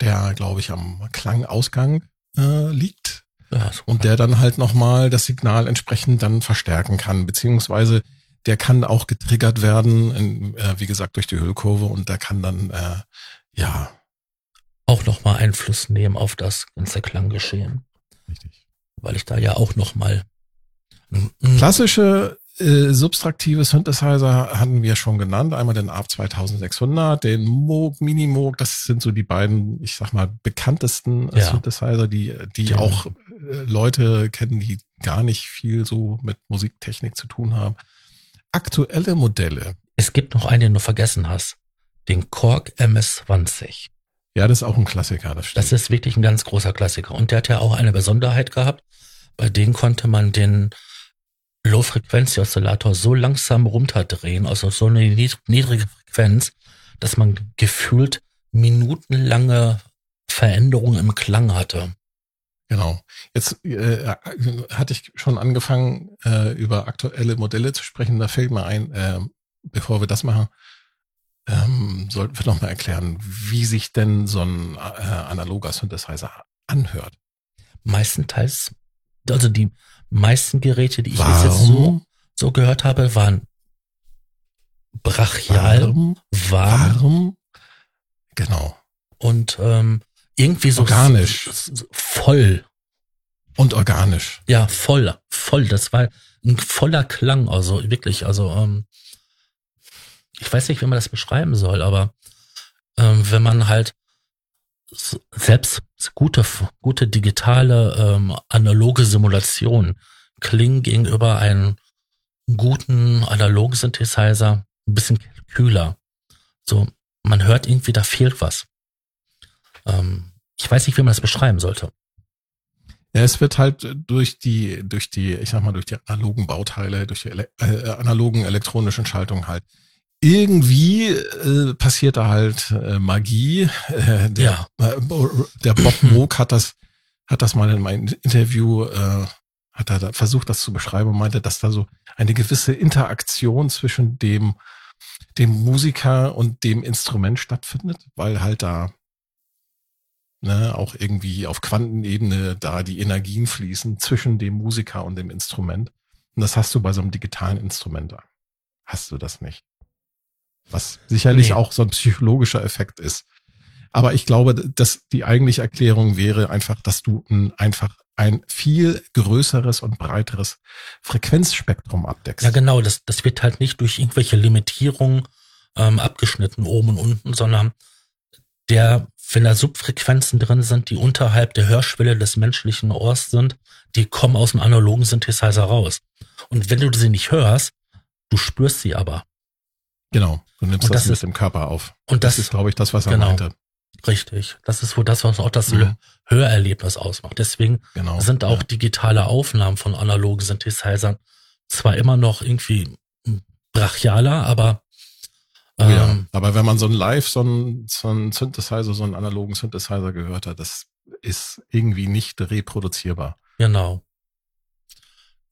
der, glaube ich, am Klangausgang äh, liegt. Ja, und der dann halt nochmal das Signal entsprechend dann verstärken kann, beziehungsweise der kann auch getriggert werden, in, äh, wie gesagt, durch die Hüllkurve und der kann dann, äh, ja.
Auch nochmal Einfluss nehmen auf das ganze Klanggeschehen. Richtig. Weil ich da ja auch nochmal.
Klassische äh, subtraktive Synthesizer hatten wir schon genannt. Einmal den ARP 2600, den Moog, Minimoog. Das sind so die beiden, ich sag mal, bekanntesten ja. Synthesizer, die, die ja. auch äh, Leute kennen, die gar nicht viel so mit Musiktechnik zu tun haben. Aktuelle Modelle.
Es gibt noch einen, den du vergessen hast. Den Korg MS-20.
Ja, das ist auch ein Klassiker, das
stimmt. Das ist wirklich ein ganz großer Klassiker. Und der hat ja auch eine Besonderheit gehabt. Bei denen konnte man den Low-Frequency-Oszillator so langsam runterdrehen, also so eine niedrige Frequenz, dass man gefühlt minutenlange Veränderungen im Klang hatte.
Genau. Jetzt äh, hatte ich schon angefangen, äh, über aktuelle Modelle zu sprechen. Da fällt mir ein, äh, bevor wir das machen, ähm, sollten wir noch mal erklären, wie sich denn so ein äh, analoger Synthesizer anhört.
Meistenteils, also die meisten Geräte, die ich Warum? jetzt so, so gehört habe, waren brachial, warm, warm, warm
genau.
Und ähm, irgendwie so
organisch,
voll
und organisch.
Ja, voll, voll. Das war ein voller Klang, also wirklich, also ähm, ich weiß nicht, wie man das beschreiben soll, aber ähm, wenn man halt selbst gute, gute digitale ähm, analoge Simulation klingen gegenüber einem guten analogen Synthesizer ein bisschen kühler. So, man hört irgendwie, da fehlt was. Ähm, ich weiß nicht, wie man das beschreiben sollte.
Ja, es wird halt durch die, durch die, ich sag mal, durch die analogen Bauteile, durch die äh, analogen elektronischen Schaltungen halt irgendwie äh, passiert da halt äh, Magie. Äh, der, ja. äh, der Bob Moog hat das, hat das mal in meinem Interview, äh, hat er da versucht, das zu beschreiben und meinte, dass da so eine gewisse Interaktion zwischen dem, dem Musiker und dem Instrument stattfindet, weil halt da ne, auch irgendwie auf Quantenebene da die Energien fließen zwischen dem Musiker und dem Instrument. Und das hast du bei so einem digitalen Instrument. Hast du das nicht was sicherlich nee. auch so ein psychologischer Effekt ist. Aber ich glaube, dass die eigentliche Erklärung wäre einfach, dass du ein, einfach ein viel größeres und breiteres Frequenzspektrum abdeckst.
Ja, genau. Das, das wird halt nicht durch irgendwelche Limitierungen ähm, abgeschnitten, oben und unten, sondern der, wenn da Subfrequenzen drin sind, die unterhalb der Hörschwelle des menschlichen Ohrs sind, die kommen aus dem analogen Synthesizer raus. Und wenn du sie nicht hörst, Du spürst sie aber.
Genau, du nimmst
Und
das,
das
mit dem Körper auf.
Und
Das,
das,
ist, glaube ich, das, was er
genau.
meinte.
richtig. Das ist wohl das, was auch das
Mhm.
Hörerlebnis ausmacht. Deswegen
Genau.
sind auch
Ja.
digitale Aufnahmen von analogen Synthesizern zwar immer noch irgendwie brachialer, aber
Oh ja.
ähm,
Aber wenn man so ein Live, so ein, so ein Synthesizer, so einen analogen Synthesizer gehört hat, das ist irgendwie nicht reproduzierbar.
genau.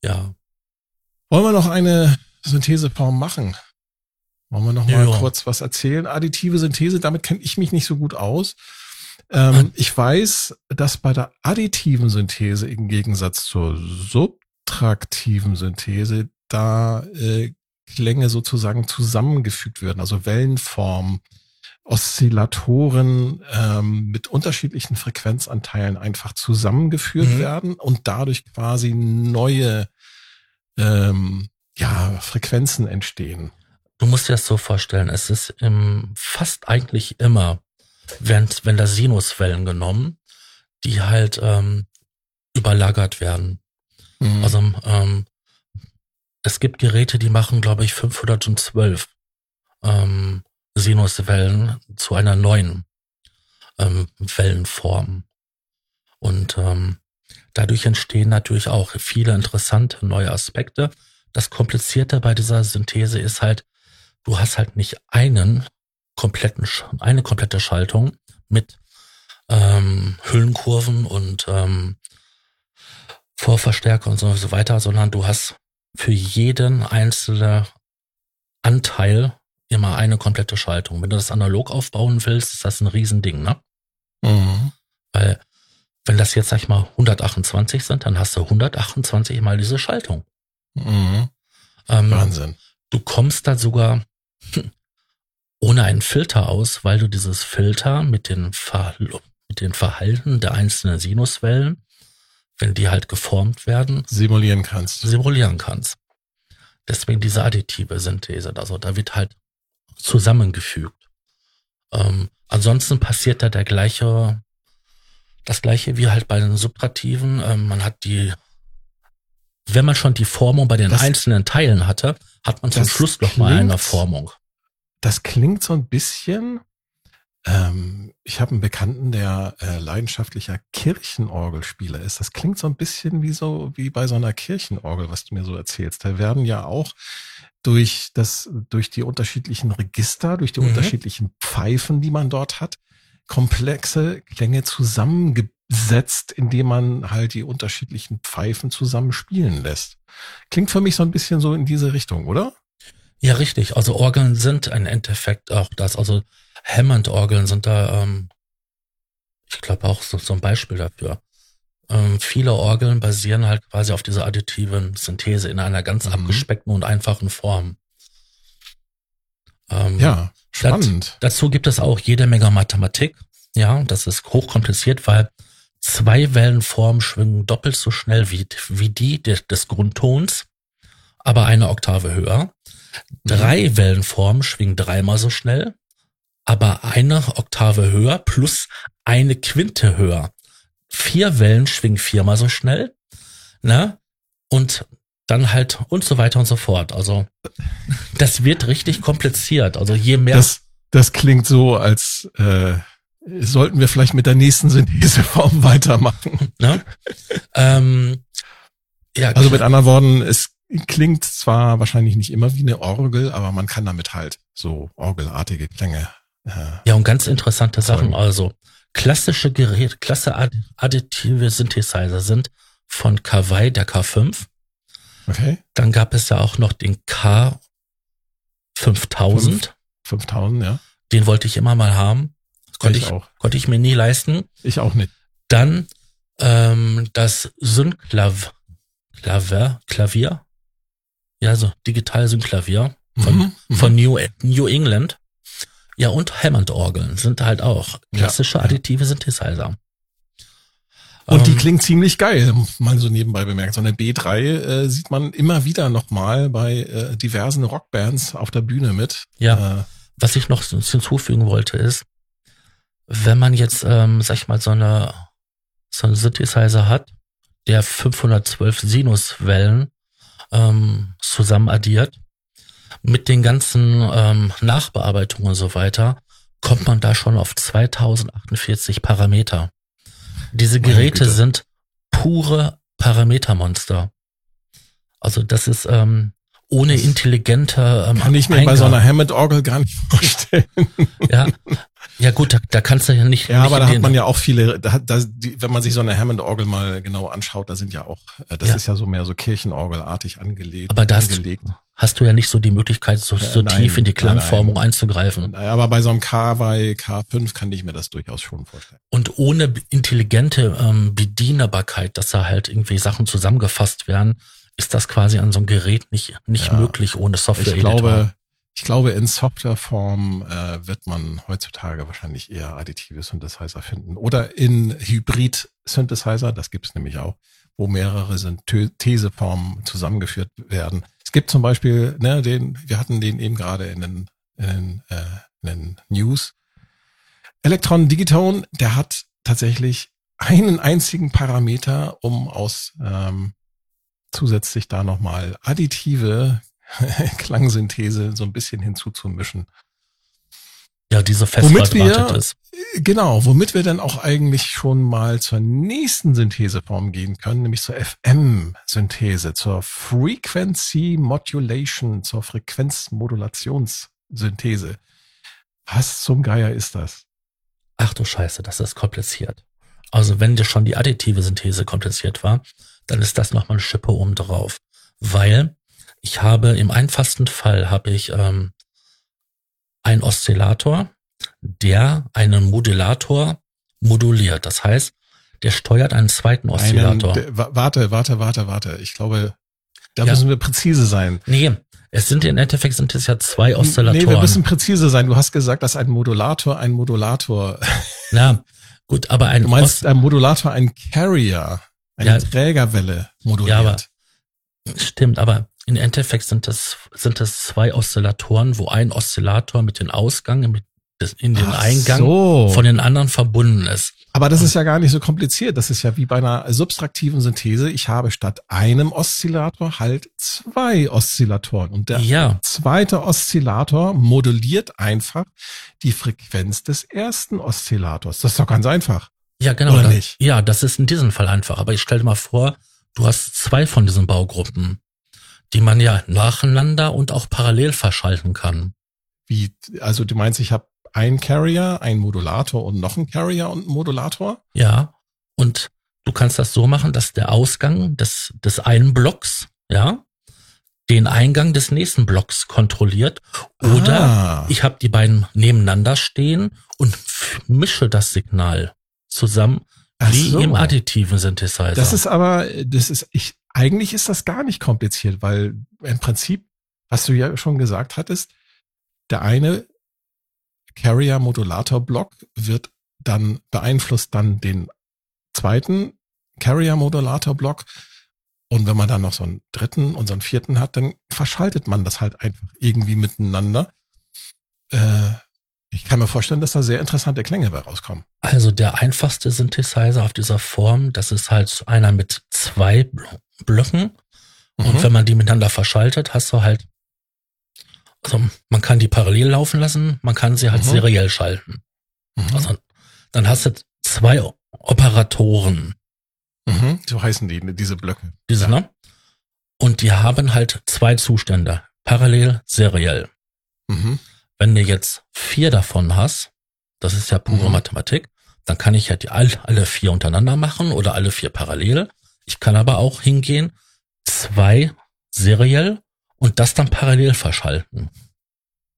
Ja,
Wollen wir noch eine Syntheseform machen? Wollen wir noch mal
Ja.
kurz was erzählen? Additive Synthese, damit kenne ich mich nicht so gut aus. Ähm, ich weiß, dass bei der additiven Synthese im Gegensatz zur subtraktiven Synthese da äh, Klänge sozusagen zusammengefügt werden, also Wellenformen, Oszillatoren ähm, mit unterschiedlichen Frequenzanteilen einfach zusammengeführt
Mhm.
werden und dadurch quasi neue ähm, ja, Frequenzen entstehen.
Du musst dir das so vorstellen, es ist im, fast eigentlich immer, wenn, wenn da Sinuswellen genommen, die halt ähm, überlagert werden.
Mhm.
Also ähm, es gibt Geräte, die machen, glaube ich, 512 ähm, Sinuswellen zu einer neuen ähm, Wellenform. Und ähm, dadurch entstehen natürlich auch viele interessante neue Aspekte. Das Komplizierte bei dieser Synthese ist halt, du hast halt nicht einen kompletten, eine komplette Schaltung mit ähm, Hüllenkurven und ähm, Vorverstärker und so so weiter, sondern du hast für jeden einzelnen Anteil immer eine komplette Schaltung. Wenn du das analog aufbauen willst, ist das ein Riesending, ne?
Mhm.
Weil wenn das jetzt, sag ich mal, 128 sind, dann hast du 128 mal diese Schaltung.
Mhm.
Ähm,
Wahnsinn.
Du kommst da sogar <laughs> ohne einen Filter aus, weil du dieses Filter mit den, Ver mit den Verhalten der einzelnen Sinuswellen, wenn die halt geformt werden,
Simulieren kannst.
simulieren kannst. Deswegen diese additive Synthese. Also da wird halt zusammengefügt. Ähm, ansonsten passiert da der gleiche, das gleiche wie halt bei den Subtraktiven. Ähm, man hat die, wenn man schon die Formung bei den
Das-
einzelnen Teilen hatte, hat man zum
das
Schluss noch mal eine Formung.
Das klingt so ein bisschen. Ähm, ich habe einen Bekannten, der äh, leidenschaftlicher Kirchenorgelspieler ist. Das klingt so ein bisschen wie so wie bei so einer Kirchenorgel, was du mir so erzählst. Da werden ja auch durch das durch die unterschiedlichen Register, durch die
Mhm.
unterschiedlichen Pfeifen, die man dort hat, komplexe Klänge zusammengesetzt, indem man halt die unterschiedlichen Pfeifen zusammen spielen lässt. Klingt für mich so ein bisschen so in diese Richtung, oder?
Ja, richtig. Also Orgeln sind im Endeffekt auch das. Also Hammond-Orgeln sind da, ähm, ich glaube auch so, so ein Beispiel dafür. Ähm, viele Orgeln basieren halt quasi auf dieser additiven Synthese in einer ganz
Mhm.
abgespeckten und einfachen Form. Ähm,
Ja, spannend.
Dazu gibt es auch jede Menge Mathematik. Ja, das ist hochkompliziert, weil zwei Wellenformen schwingen doppelt so schnell wie, wie die des, des Grundtons, aber eine Oktave höher. Drei Wellenformen schwingen dreimal so schnell, aber eine Oktave höher plus eine Quinte höher. Vier Wellen schwingen viermal so schnell, ne? Und dann halt und so weiter und so fort. Also das wird richtig kompliziert. Also je mehr
Das, das klingt so, als äh, sollten wir vielleicht mit der nächsten Syntheseform <laughs> weitermachen.
Ne? ähm, ja,
Also mit anderen Worten, es klingt zwar wahrscheinlich nicht immer wie eine Orgel, aber man kann damit halt so orgelartige Klänge. Äh,
ja, und ganz interessante Sachen. Also klassische Geräte, klasse add- additive Synthesizer sind von Kawai, der K5.
okay,
Dann gab es ja auch noch den K5000.
Fünf. 5000, ja.
Den wollte ich immer mal haben. Konnte
ich
ich,
auch.
konnte ich mir nie leisten.
Ich auch nicht.
Dann ähm, das Synklav Klavier, Klavier. Ja, so digital Synklavier von,
Mhm, mhm.
von New, New England. Ja, und Hammond-Orgeln sind halt auch klassische
Ja, ja.
additive Synthesizer.
Und die
Ähm,
klingt ziemlich geil, mal so nebenbei bemerkt. So eine B3 äh, sieht man immer wieder nochmal bei äh, diversen Rockbands auf der Bühne mit.
Ja.
Äh,
Was ich noch hinzufügen wollte ist, wenn man jetzt, ähm, sag ich mal, so eine, so einen Synthesizer hat, der 512 Sinuswellen ähm, zusammen addiert, mit den ganzen ähm, Nachbearbeitungen und so weiter kommt man da schon auf 2048 Parameter. Diese Geräte sind pure Parametermonster. Also das ist ähm, ohne intelligente
ähm, Kann ich mir Eingabe. bei so einer Hammond-Orgel gar nicht <laughs> vorstellen.
Ja, ja gut, da, da kannst du ja nicht.
Ja,
nicht
aber da hat man ja auch viele, da, da, die, wenn man sich so eine Hammond-Orgel mal genau anschaut, da sind ja auch, äh, das ja. ist ja so mehr so Kirchenorgelartig angelegt.
Aber da angelegt. hast du ja nicht so die Möglichkeit, so, so nein, tief in die Klangformung nein, einzugreifen.
Aber bei so einem K2, K5 kann ich mir das durchaus schon vorstellen.
Und ohne intelligente ähm, Bedienbarkeit, dass da halt irgendwie Sachen zusammengefasst werden, ist das quasi an so einem Gerät nicht, nicht ja. möglich ohne Software.
Ich glaube, ich glaube, in Softwareform äh, wird man heutzutage wahrscheinlich eher additive Synthesizer finden. Oder in Hybrid-Synthesizer, das gibt es nämlich auch, wo mehrere Syntheseformen zusammengeführt werden. Es gibt zum Beispiel, ne, den, wir hatten den eben gerade in den, in den, äh, in den News. Electron Digitone, der hat tatsächlich einen einzigen Parameter, um aus ähm, zusätzlich da nochmal additive <laughs> Klangsynthese so ein bisschen hinzuzumischen.
Ja, diese festverdrahtet ist.
Genau, womit wir dann auch eigentlich schon mal zur nächsten Syntheseform gehen können, nämlich zur FM-Synthese, zur Frequency Modulation, zur Frequenzmodulationssynthese. Was zum Geier ist das?
Ach du Scheiße, das ist kompliziert. Also wenn dir schon die additive Synthese kompliziert war, dann ist das nochmal eine Schippe oben drauf. Weil ich habe im einfachsten Fall habe ich ähm, einen Oszillator, der einen Modulator moduliert. Das heißt, der steuert einen zweiten Oszillator. Einen,
warte, warte, warte, warte. Ich glaube, da ja. müssen wir präzise sein.
Nee, es sind im Endeffekt sind es ja zwei Oszillatoren. Nee,
wir müssen präzise sein. Du hast gesagt, dass ein Modulator ein Modulator. <laughs>
Na, gut, aber ein
Du meinst ein Modulator ein Carrier, eine ja, Trägerwelle moduliert. Ja,
aber stimmt, aber in Endeffekt sind das, sind das zwei Oszillatoren, wo ein Oszillator mit dem Ausgang in den Ach Eingang so. von den anderen verbunden ist.
Aber das ist ja gar nicht so kompliziert. Das ist ja wie bei einer subtraktiven Synthese. Ich habe statt einem Oszillator halt zwei Oszillatoren. Und der ja. zweite Oszillator moduliert einfach die Frequenz des ersten Oszillators. Das ist doch ganz einfach.
Ja, genau. Oder nicht? Ja, das ist in diesem Fall einfach. Aber ich stelle dir mal vor, du hast zwei von diesen Baugruppen die man ja nacheinander und auch parallel verschalten kann.
Wie, also du meinst, ich habe ein Carrier, ein Modulator und noch ein Carrier und ein Modulator?
Ja, und du kannst das so machen, dass der Ausgang des, des einen Blocks, ja, den Eingang des nächsten Blocks kontrolliert. Oder ah. ich habe die beiden nebeneinander stehen und mische das Signal zusammen, Ach wie so. im additiven Synthesizer.
Das ist aber, das ist, ich, eigentlich ist das gar nicht kompliziert, weil im Prinzip, was du ja schon gesagt hattest, der eine Carrier-Modulator-Block wird dann beeinflusst dann den zweiten Carrier-Modulator-Block. Und wenn man dann noch so einen dritten und so einen vierten hat, dann verschaltet man das halt einfach irgendwie miteinander. Äh, ich kann mir vorstellen, dass da sehr interessante Klänge bei rauskommen.
Also der einfachste Synthesizer auf dieser Form, das ist halt einer mit zwei Blöcken. Mhm. Und wenn man die miteinander verschaltet, hast du halt, also man kann die parallel laufen lassen, man kann sie halt mhm. seriell schalten. Mhm. Also dann hast du zwei Operatoren.
Mhm. So heißen die, diese Blöcke.
Diese, ja. ne? Und die haben halt zwei Zustände. Parallel, seriell. Mhm. Wenn du jetzt vier davon hast, das ist ja pure mhm. Mathematik, dann kann ich ja die all, alle vier untereinander machen oder alle vier parallel. Ich kann aber auch hingehen, zwei seriell und das dann parallel verschalten.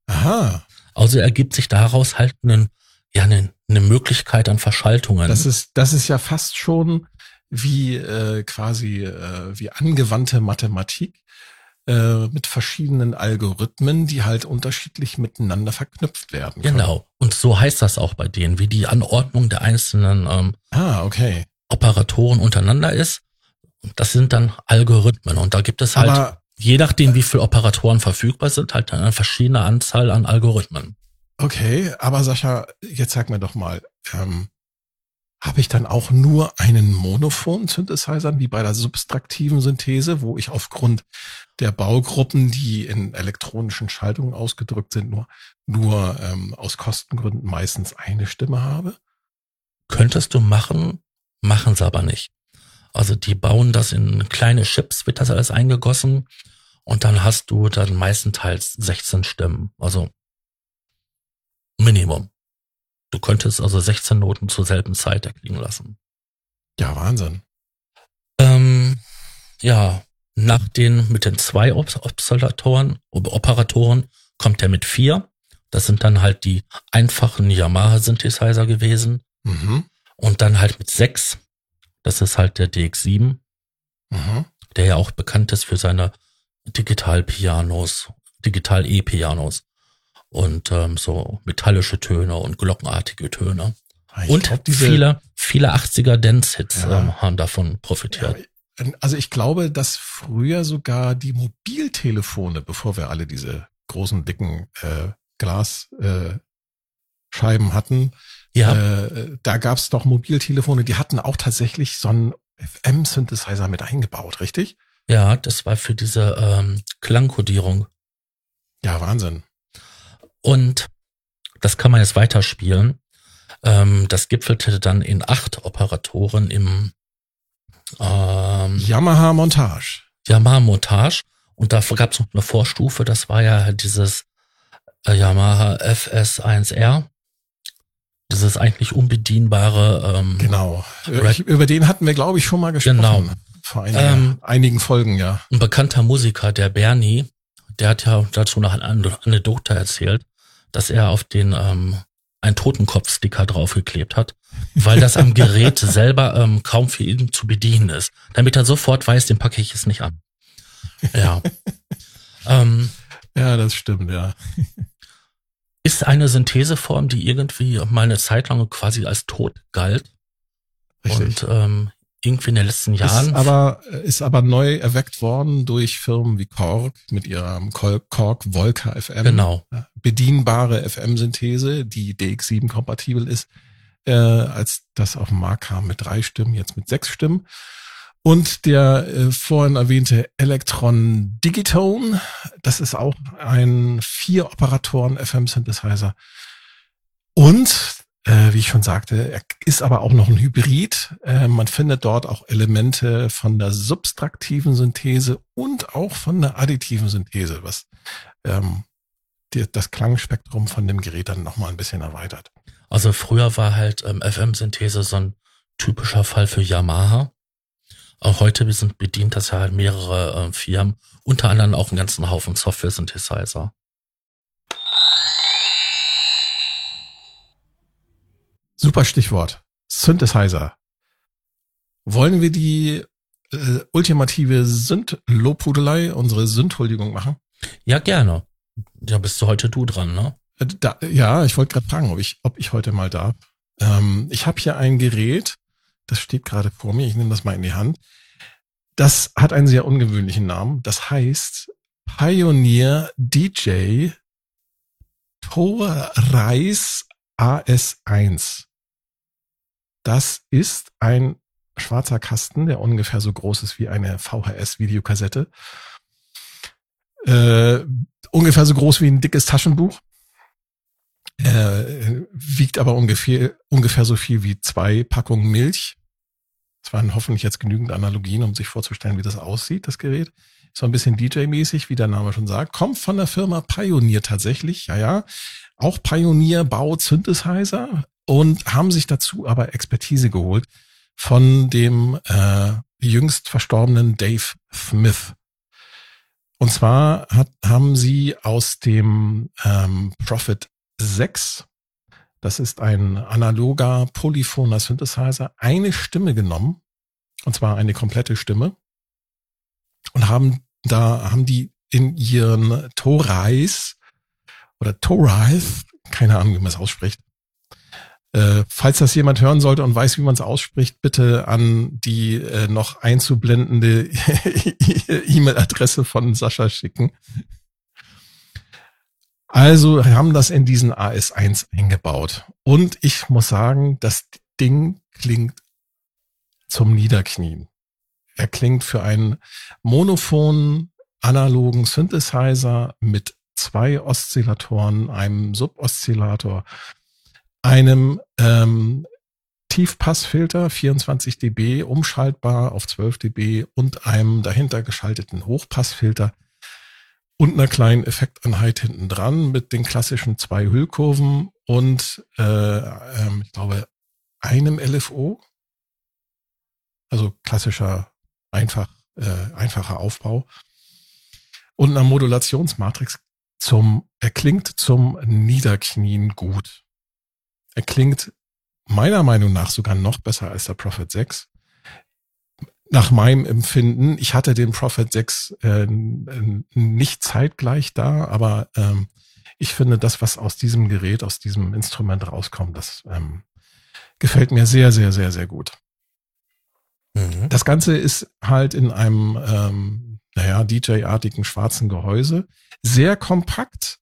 Aha.
Also ergibt sich daraus halt eine, ja, eine, eine Möglichkeit an Verschaltungen.
Das ist, das ist ja fast schon wie äh, quasi äh, wie angewandte Mathematik äh, mit verschiedenen Algorithmen, die halt unterschiedlich miteinander verknüpft werden.
Können. Genau. Und so heißt das auch bei denen, wie die Anordnung der einzelnen ähm,
ah, okay.
Operatoren untereinander ist. Das sind dann Algorithmen. Und da gibt es halt, Aber, je nachdem, wie viele Operatoren verfügbar sind, halt eine verschiedene Anzahl an Algorithmen.
Okay, aber Sascha, jetzt sag mir doch mal, ähm, habe ich dann auch nur einen Monophon-Synthesizer, wie bei der subtraktiven Synthese, wo ich aufgrund der Baugruppen, die in elektronischen Schaltungen ausgedrückt sind, nur, nur ähm, aus Kostengründen meistens eine Stimme habe?
Könntest du machen, machen sie aber nicht. Also die bauen das in kleine Chips, wird das alles eingegossen und dann hast du dann meistenteils 16 Stimmen. Also Minimum. Du könntest also 16 Noten zur selben Zeit erklingen lassen.
Ja, Wahnsinn.
Ähm, ja, nach den, mit den zwei Obsolatoren, Operatoren kommt er mit vier. Das sind dann halt die einfachen Yamaha-Synthesizer gewesen.
Mhm.
Und dann halt mit sechs. Das ist halt der DX7,
Mhm.
der ja auch bekannt ist für seine Digital-Pianos, Digital-E-Pianos und ähm, so metallische Töne und glockenartige Töne.
Ich
und
glaub,
viele, viele 80er Dance-Hits
Ja.
ähm, haben davon
Ja,
profitiert.
also ich glaube, dass früher sogar die Mobiltelefone, bevor wir alle diese großen, dicken äh, Glasscheiben äh, hatten,
Ja,
äh, da gab's doch Mobiltelefone, die hatten auch tatsächlich so einen FM-Synthesizer mit eingebaut, richtig?
ja, das war für diese ähm, Klangkodierung.
Ja, Wahnsinn.
Und das kann man jetzt weiterspielen. Ähm, das gipfelte dann in acht Operatoren im ähm,
Yamaha Montage.
Yamaha Montage. Und da gab es noch eine Vorstufe, das war ja dieses äh, Yamaha FS1R. Dieses eigentlich unbedienbare, ähm,
Genau. Ich, über den hatten wir, glaube ich, schon mal gesprochen.
Genau.
Vor einigen,
Ähm,
einigen Folgen, ja.
ein bekannter Musiker, der Bernie, der hat ja dazu noch eine Ane- Anekdote erzählt, dass er auf den ähm, einen Totenkopf-Sticker draufgeklebt hat, weil das am Gerät <laughs> selber ähm, kaum für ihn zu bedienen ist. Damit er sofort weiß, den packe ich jetzt nicht an. Ja. <laughs> ähm,
Ja, das stimmt, ja. <laughs>
ist eine Syntheseform, die irgendwie mal eine Zeit lang quasi als tot galt
Richtig.
und ähm, irgendwie in den letzten Jahren
Ist aber, ist aber neu erweckt worden durch Firmen wie Korg mit ihrem Korg Volca FM.
genau
Bedienbare FM-Synthese, die DX7 kompatibel ist, äh, als das auf den Markt kam mit drei Stimmen, jetzt mit sechs Stimmen. Und der äh, vorhin erwähnte Electron Digitone, das ist auch ein vier Operatoren FM-Synthesizer. Und äh, wie ich schon sagte, er ist aber auch noch ein Hybrid. Äh, man findet dort auch Elemente von der subtraktiven Synthese und auch von der additiven Synthese, was ähm, die, das Klangspektrum von dem Gerät dann nochmal ein bisschen erweitert.
Also früher war halt ähm, FM-Synthese so ein typischer Fall für Yamaha. Auch heute sind bedient das ja halt mehrere äh, Firmen, unter anderem auch einen ganzen Haufen Software-Synthesizer.
Super Stichwort. Synthesizer. Wollen wir die äh, ultimative Synth-Lobhudelei, unsere Synth-Huldigung machen?
Ja, gerne. Ja, bist du heute du dran, ne?
Äh, Da, ja, ich wollte gerade fragen, ob ich, ob ich heute mal darf. Ähm, ich habe hier ein Gerät, das steht gerade vor mir, ich nehme das mal in die Hand. Das hat einen sehr ungewöhnlichen Namen. Das heißt Pioneer DJ Torreis AS1. Das ist ein schwarzer Kasten, der ungefähr so groß ist wie eine VHS-Videokassette. Äh, ungefähr so groß wie ein dickes Taschenbuch. Äh, wiegt aber ungefähr, ungefähr so viel wie zwei Packungen Milch. Das waren hoffentlich jetzt genügend Analogien, um sich vorzustellen, wie das aussieht, das Gerät. So ein bisschen DJ-mäßig, wie der Name schon sagt. Kommt von der Firma Pioneer tatsächlich, ja, ja. Auch Pioneer baut Synthesizer und haben sich dazu aber Expertise geholt von dem äh, jüngst verstorbenen Dave Smith. Und zwar hat, haben sie aus dem ähm, Prophet 6, das ist ein analoger polyphoner Synthesizer, eine Stimme genommen, und zwar eine komplette Stimme, und haben da haben die in ihren Torais oder Torais, keine Ahnung, wie man es ausspricht. Äh, falls das jemand hören sollte und weiß, wie man es ausspricht, bitte an die äh, noch einzublendende <laughs> E-Mail-Adresse von Sascha schicken. Also haben das in diesen AS1 eingebaut. Und ich muss sagen, dass Ding klingt zum Niederknien. Er klingt für einen monophonen, analogen Synthesizer mit zwei Oszillatoren, einem Suboszillator, einem ähm, Tiefpassfilter 24 dB, umschaltbar auf 12 dB und einem dahinter geschalteten Hochpassfilter und einer kleinen Effekteinheit hinten dran mit den klassischen zwei Hüllkurven und äh, ähm, ich glaube einem LFO, also klassischer einfach äh, einfacher Aufbau und einer Modulationsmatrix zum er klingt zum Niederknien gut. Er klingt meiner Meinung nach sogar noch besser als der Prophet 6. Nach meinem Empfinden, ich hatte den Prophet 6 äh, nicht zeitgleich da, aber ähm, ich finde, das, was aus diesem Gerät, aus diesem Instrument rauskommt, das ähm, gefällt mir sehr, sehr, sehr, sehr gut. Mhm. Das Ganze ist halt in einem, ähm, naja, DJ-artigen schwarzen Gehäuse, sehr kompakt,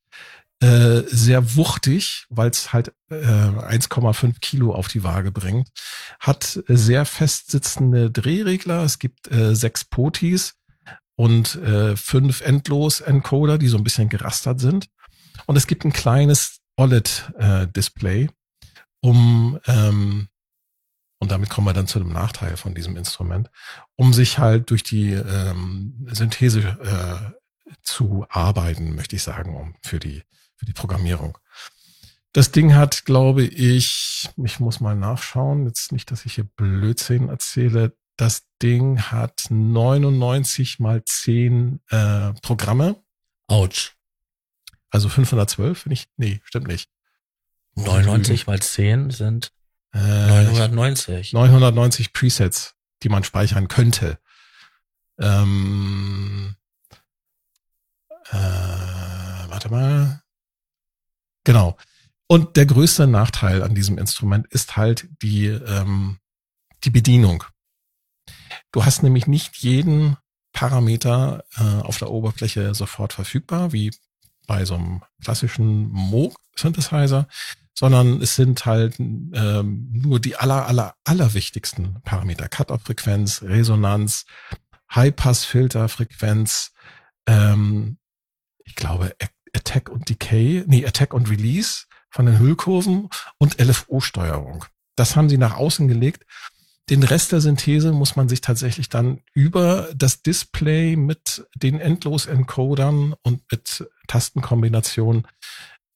äh, sehr wuchtig, weil es halt äh, 1,5 Kilo auf die Waage bringt. Hat sehr fest sitzende Drehregler. Es gibt äh, sechs Potis und äh, fünf Endlos-Encoder, die so ein bisschen gerastert sind. Und es gibt ein kleines OLED-Display, äh, um ähm, und damit kommen wir dann zu dem Nachteil von diesem Instrument, um sich halt durch die ähm, Synthese äh, zu arbeiten, möchte ich sagen, um für die für die Programmierung. Das Ding hat, glaube ich, ich muss mal nachschauen, jetzt nicht, dass ich hier Blödsinn erzähle. Das Ding hat 99 mal 10 äh, Programme.
Autsch.
Also 512, wenn ich, nee, stimmt nicht.
99 mal 10 sind
äh,
990.
990 Presets, die man speichern könnte. Ähm, äh, warte mal. Genau. Und der größte Nachteil an diesem Instrument ist halt die, ähm, die Bedienung. Du hast nämlich nicht jeden Parameter äh, auf der Oberfläche sofort verfügbar, wie bei so einem klassischen Moog-Synthesizer, sondern es sind halt ähm, nur die aller, aller, aller wichtigsten Parameter. Cut-off-Frequenz, Resonanz, High-Pass-Filter-Frequenz, ähm, ich glaube, Attack und Decay, nee, Attack und Release von den Hüllkurven und LFO-Steuerung. Das haben sie nach außen gelegt. Den Rest der Synthese muss man sich tatsächlich dann über das Display mit den Endlos-Encodern und mit Tastenkombinationen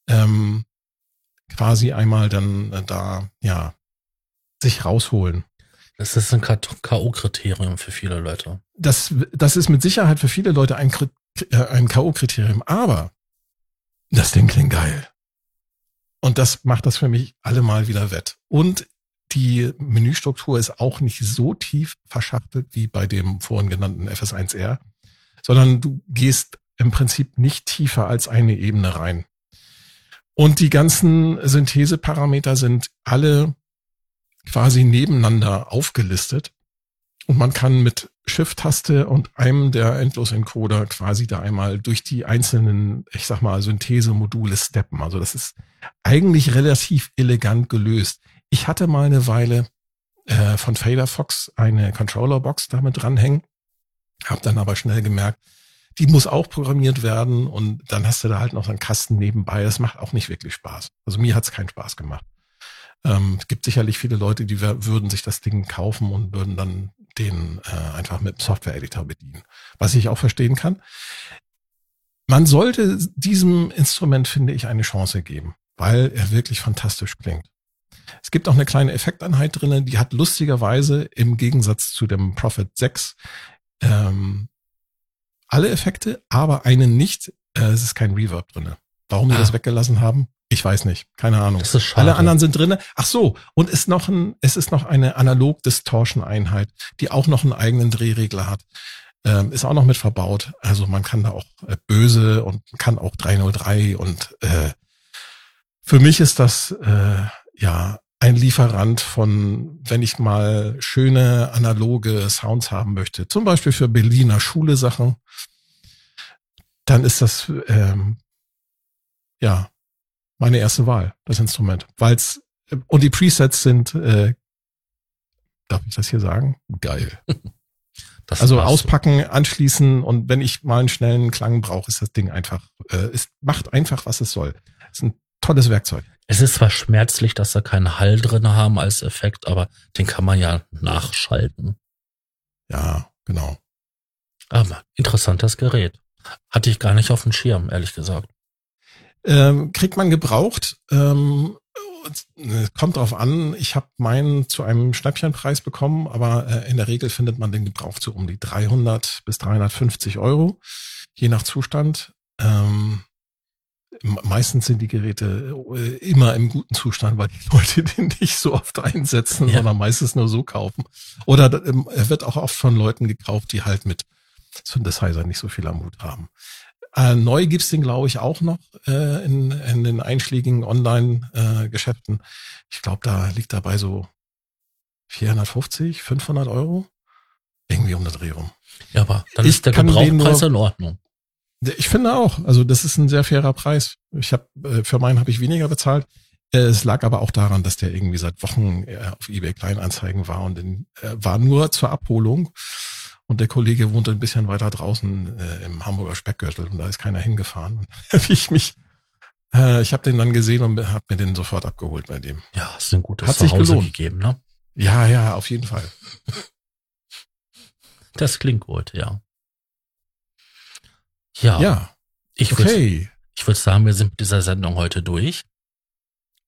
ähm, quasi einmal dann äh, da, ja, sich rausholen.
Das ist ein K.O.-Kriterium für viele Leute.
Das, das ist mit Sicherheit für viele Leute ein, äh, ein K.O.-Kriterium. Aber das Ding klingt geil. Und das macht das für mich allemal wieder wett. Und die Menüstruktur ist auch nicht so tief verschachtelt wie bei dem vorhin genannten FS1R, sondern du gehst im Prinzip nicht tiefer als eine Ebene rein. Und die ganzen Syntheseparameter sind alle quasi nebeneinander aufgelistet. Und man kann mit Shift-Taste und einem der Endlos-Encoder quasi da einmal durch die einzelnen, ich sag mal, Synthese-Module steppen. Also das ist eigentlich relativ elegant gelöst. Ich hatte mal eine Weile äh, von Fader Fox eine Controller-Box damit dranhängen, habe dann aber schnell gemerkt, die muss auch programmiert werden und dann hast du da halt noch einen Kasten nebenbei. Das macht auch nicht wirklich Spaß. Also mir hat's keinen Spaß gemacht. Ähm, es gibt sicherlich viele Leute, die würden sich das Ding kaufen und würden dann den äh, einfach mit dem Software-Editor bedienen. Was ich auch verstehen kann. Man sollte diesem Instrument, finde ich, eine Chance geben, weil er wirklich fantastisch klingt. Es gibt auch eine kleine Effekteinheit drinnen, die hat lustigerweise im Gegensatz zu dem Prophet 6 ähm, alle Effekte, aber einen nicht. Äh, es ist kein Reverb drinne. Warum ah. die das weggelassen haben, ich weiß nicht, keine Ahnung.
Das ist schade.
Alle anderen sind drinne. Ach so, und ist noch ein, es ist noch eine analog Distortion Einheit, die auch noch einen eigenen Drehregler hat. Ähm, ist auch noch mit verbaut. Also man kann da auch äh, böse und kann auch 303 und äh, für mich ist das äh, ja ein Lieferant von, wenn ich mal schöne analoge Sounds haben möchte, zum Beispiel für Berliner Schule Sachen, dann ist das ähm, ja meine erste Wahl, das Instrument. Weil's, und die Presets sind äh, Darf ich das hier sagen? Geil. <laughs>
Das
Also auspacken, anschließen und wenn ich mal einen schnellen Klang brauche, ist das Ding einfach, äh, es macht einfach, was es soll. Es ist ein tolles Werkzeug.
Es ist zwar schmerzlich, dass da keinen Hall drin haben als Effekt, aber den kann man ja nachschalten.
Ja, genau.
Aber interessantes Gerät. Hatte ich gar nicht auf dem Schirm, ehrlich gesagt.
Ähm, kriegt man gebraucht. Ähm, äh, kommt drauf an. Ich habe meinen zu einem Schnäppchenpreis bekommen, aber äh, in der Regel findet man den gebraucht so um die 300 bis 350 Euro, je nach Zustand. Ähm, meistens sind die Geräte äh, immer im guten Zustand, weil die Leute den nicht so oft einsetzen,
Ja.
sondern meistens nur so kaufen. Oder ähm, er wird auch oft von Leuten gekauft, die halt mit Synthesizer nicht so viel am Hut haben. Äh, neu gibt's den, glaube ich, auch noch äh, in, in den einschlägigen Online-Geschäften. ich glaube, da liegt dabei so 450, 500 Euro. Irgendwie um den Dreh rum.
Ja, aber dann
Ich
ist der Gebrauchpreis in Ordnung.
Ich finde auch, also das ist ein sehr fairer Preis. Ich habe äh, für meinen habe ich weniger bezahlt. Äh, Es lag aber auch daran, dass der irgendwie seit Wochen äh, auf eBay Kleinanzeigen war und in, war nur zur Abholung. Und der Kollege wohnte ein bisschen weiter draußen äh, im Hamburger Speckgürtel und da ist keiner hingefahren. <laughs> Ich mich, äh, ich habe den dann gesehen und habe mir den sofort abgeholt bei dem.
Ja, ist ein gutes
Hat sich gelohnt.
gegeben, ne?
Ja, ja, auf jeden Fall.
Das klingt gut, ja. Ja,
Ja,
ich würde
okay.
ich würd sagen, wir sind mit dieser Sendung heute durch,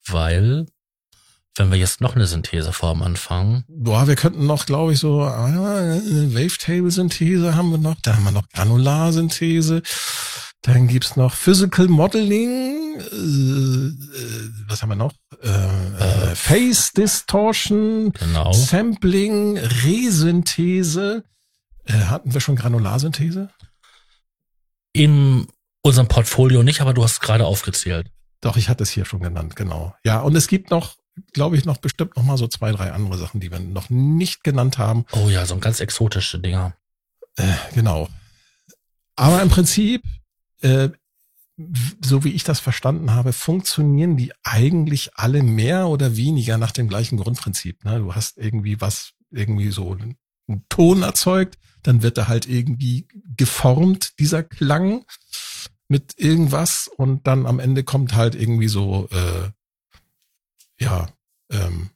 weil, wenn wir jetzt noch eine Syntheseform anfangen,
Boah, wir könnten noch, glaube ich, so ah, Wavetable-Synthese haben wir noch. Da haben wir noch Granularsynthese. Dann gibt's noch Physical Modeling. Äh, äh, was haben wir noch? Äh, äh,
Äh,
Face Distortion,
genau,
Sampling, Resynthese. Äh, hatten wir schon Granularsynthese?
In unserem Portfolio nicht, aber du hast es gerade aufgezählt.
Doch, ich hatte es hier schon genannt, genau. Ja, und es gibt noch, glaube ich, noch bestimmt noch mal so zwei, drei andere Sachen, die wir noch nicht genannt haben.
Oh ja, so ein ganz exotische Dinger.
Äh, genau. Aber im Prinzip, äh, so wie ich das verstanden habe, funktionieren die eigentlich alle mehr oder weniger nach dem gleichen Grundprinzip. Ne? Du hast irgendwie was, irgendwie so einen Ton erzeugt, dann wird er halt irgendwie geformt, dieser Klang mit irgendwas und dann am Ende kommt halt irgendwie so, äh, ja, ähm,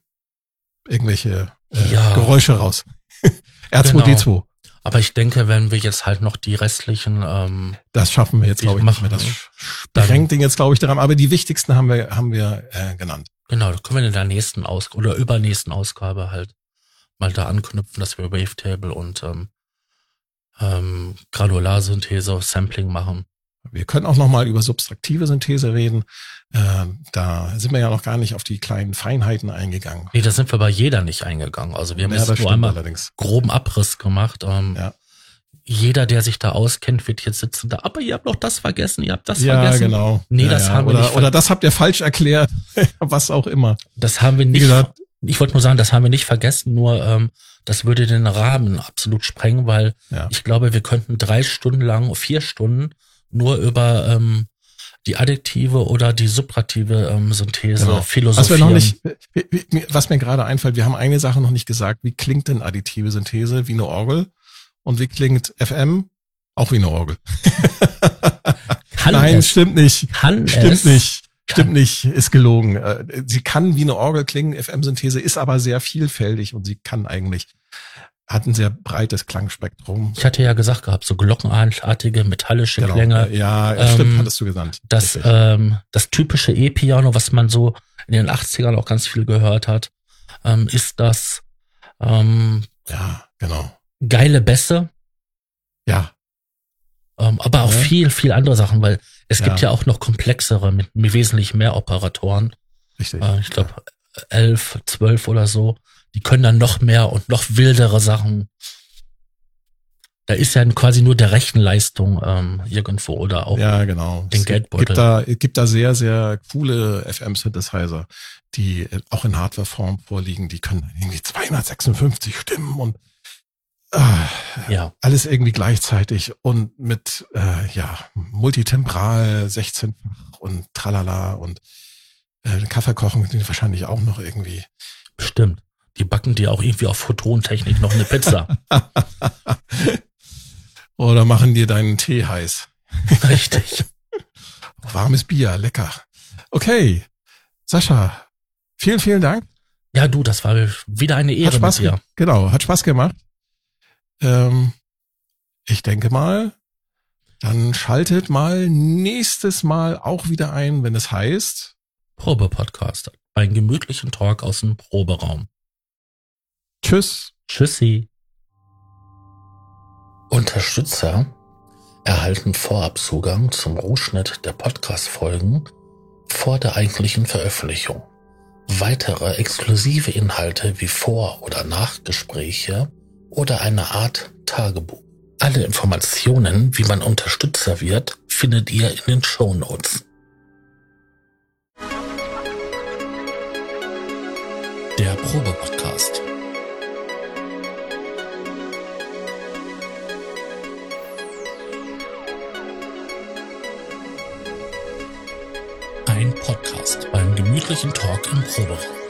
irgendwelche äh,
Ja.
Geräusche raus. <laughs> R2D2.
Aber ich denke, wenn wir jetzt halt noch die restlichen, ähm,
Das schaffen wir jetzt, glaube ich, nicht
machen
mehr. Das
wir.
sprengt den jetzt, glaube ich, daran. Aber die wichtigsten haben wir, haben wir äh, genannt.
genau, da können wir in der nächsten Ausgabe oder übernächsten Ausgabe halt mal da anknüpfen, dass wir Wavetable und ähm, ähm, Granularsynthese, Sampling machen.
Wir können auch noch mal über subtraktive Synthese reden. Äh, da sind wir ja noch gar nicht auf die kleinen Feinheiten eingegangen.
Nee, da sind wir bei jeder nicht eingegangen. Also wir haben
Ja,
jetzt nur einmal
allerdings.
groben Abriss gemacht. Ähm,
Ja.
Jeder, der sich da auskennt, wird jetzt sitzen da, aber ihr habt noch das vergessen, ihr habt das
ja,
vergessen.
genau.
Nee,
ja,
das
ja.
haben wir
oder,
nicht
Oder das habt ihr falsch erklärt. <laughs> Was auch immer.
Das haben wir
Wie
nicht.
gesagt,
ich wollte nur sagen, das haben wir nicht vergessen, nur ähm, das würde den Rahmen absolut sprengen, weil
Ja.
ich glaube, wir könnten drei Stunden lang, vier Stunden nur über ähm, die additive oder die subtraktive ähm, Synthese
Genau.
philosophieren.
Was wir noch nicht, was mir gerade einfällt, wir haben eine Sache noch nicht gesagt. Wie klingt denn additive Synthese wie eine Orgel? Und wie klingt FM? Auch wie eine Orgel. <laughs> Nein,
es,
stimmt nicht.
kann
Stimmt
es,
nicht. Stimmt nicht, ist gelogen. Äh, Sie kann wie eine Orgel klingen, FM-Synthese ist aber sehr vielfältig und sie kann eigentlich, hat ein sehr breites Klangspektrum.
Ich hatte ja gesagt gehabt, so glockenartige, metallische
Genau.
Klänge.
Ja,
Ähm,
stimmt, hattest du gesagt.
Das,
Richtig.
ähm, das typische E-Piano, was man so in den 80ern auch ganz viel gehört hat, ähm, ist das ähm,
ja, genau.
geile Bässe,
Ja,
ähm, aber auch
Ja.
viel, viel andere Sachen, weil es gibt
Ja.
ja auch noch komplexere mit, mit wesentlich mehr Operatoren.
richtig.
Äh, ich glaube elf, zwölf oder so. Die können dann noch mehr und noch wildere Sachen. Da ist ja quasi nur der Rechenleistung ähm, irgendwo oder auch
Ja, genau.
den
Es
Geldbeutel.
Gibt da, es gibt da sehr, sehr coole FM-Synthesizer, die äh, auch in Hardwareform vorliegen. Die können irgendwie 256 Stimmen und ah,
ja.
alles irgendwie gleichzeitig und mit äh, ja multitembral 16 und tralala und äh, Kaffee kochen die wahrscheinlich auch noch irgendwie.
Bestimmt. Die backen dir auch irgendwie auf Photontechnik noch eine Pizza. <laughs>
Oder machen dir deinen Tee heiß. <laughs>
Richtig. <laughs>
Warmes Bier, lecker. Okay, Sascha, vielen, vielen Dank.
Ja, du, das war wieder eine Ehre
Hat Spaß,
mit dir.
ge- genau, hat Spaß gemacht. Ähm, ich denke mal, dann schaltet mal nächstes Mal auch wieder ein, wenn es heißt,
Probe-Podcast. Einen gemütlichen Talk aus dem Proberaum.
Tschüss.
Tschüssi. Unterstützer erhalten Vorabzugang zum Rohschnitt der Podcast-Folgen vor der eigentlichen Veröffentlichung. Weitere exklusive Inhalte wie Vor- oder Nachgespräche oder eine Art Tagebuch. Alle Informationen, wie man Unterstützer wird, findet ihr in den Show Notes. Der Probe-Podcast. Ein Podcast beim gemütlichen Talk im Proberaum.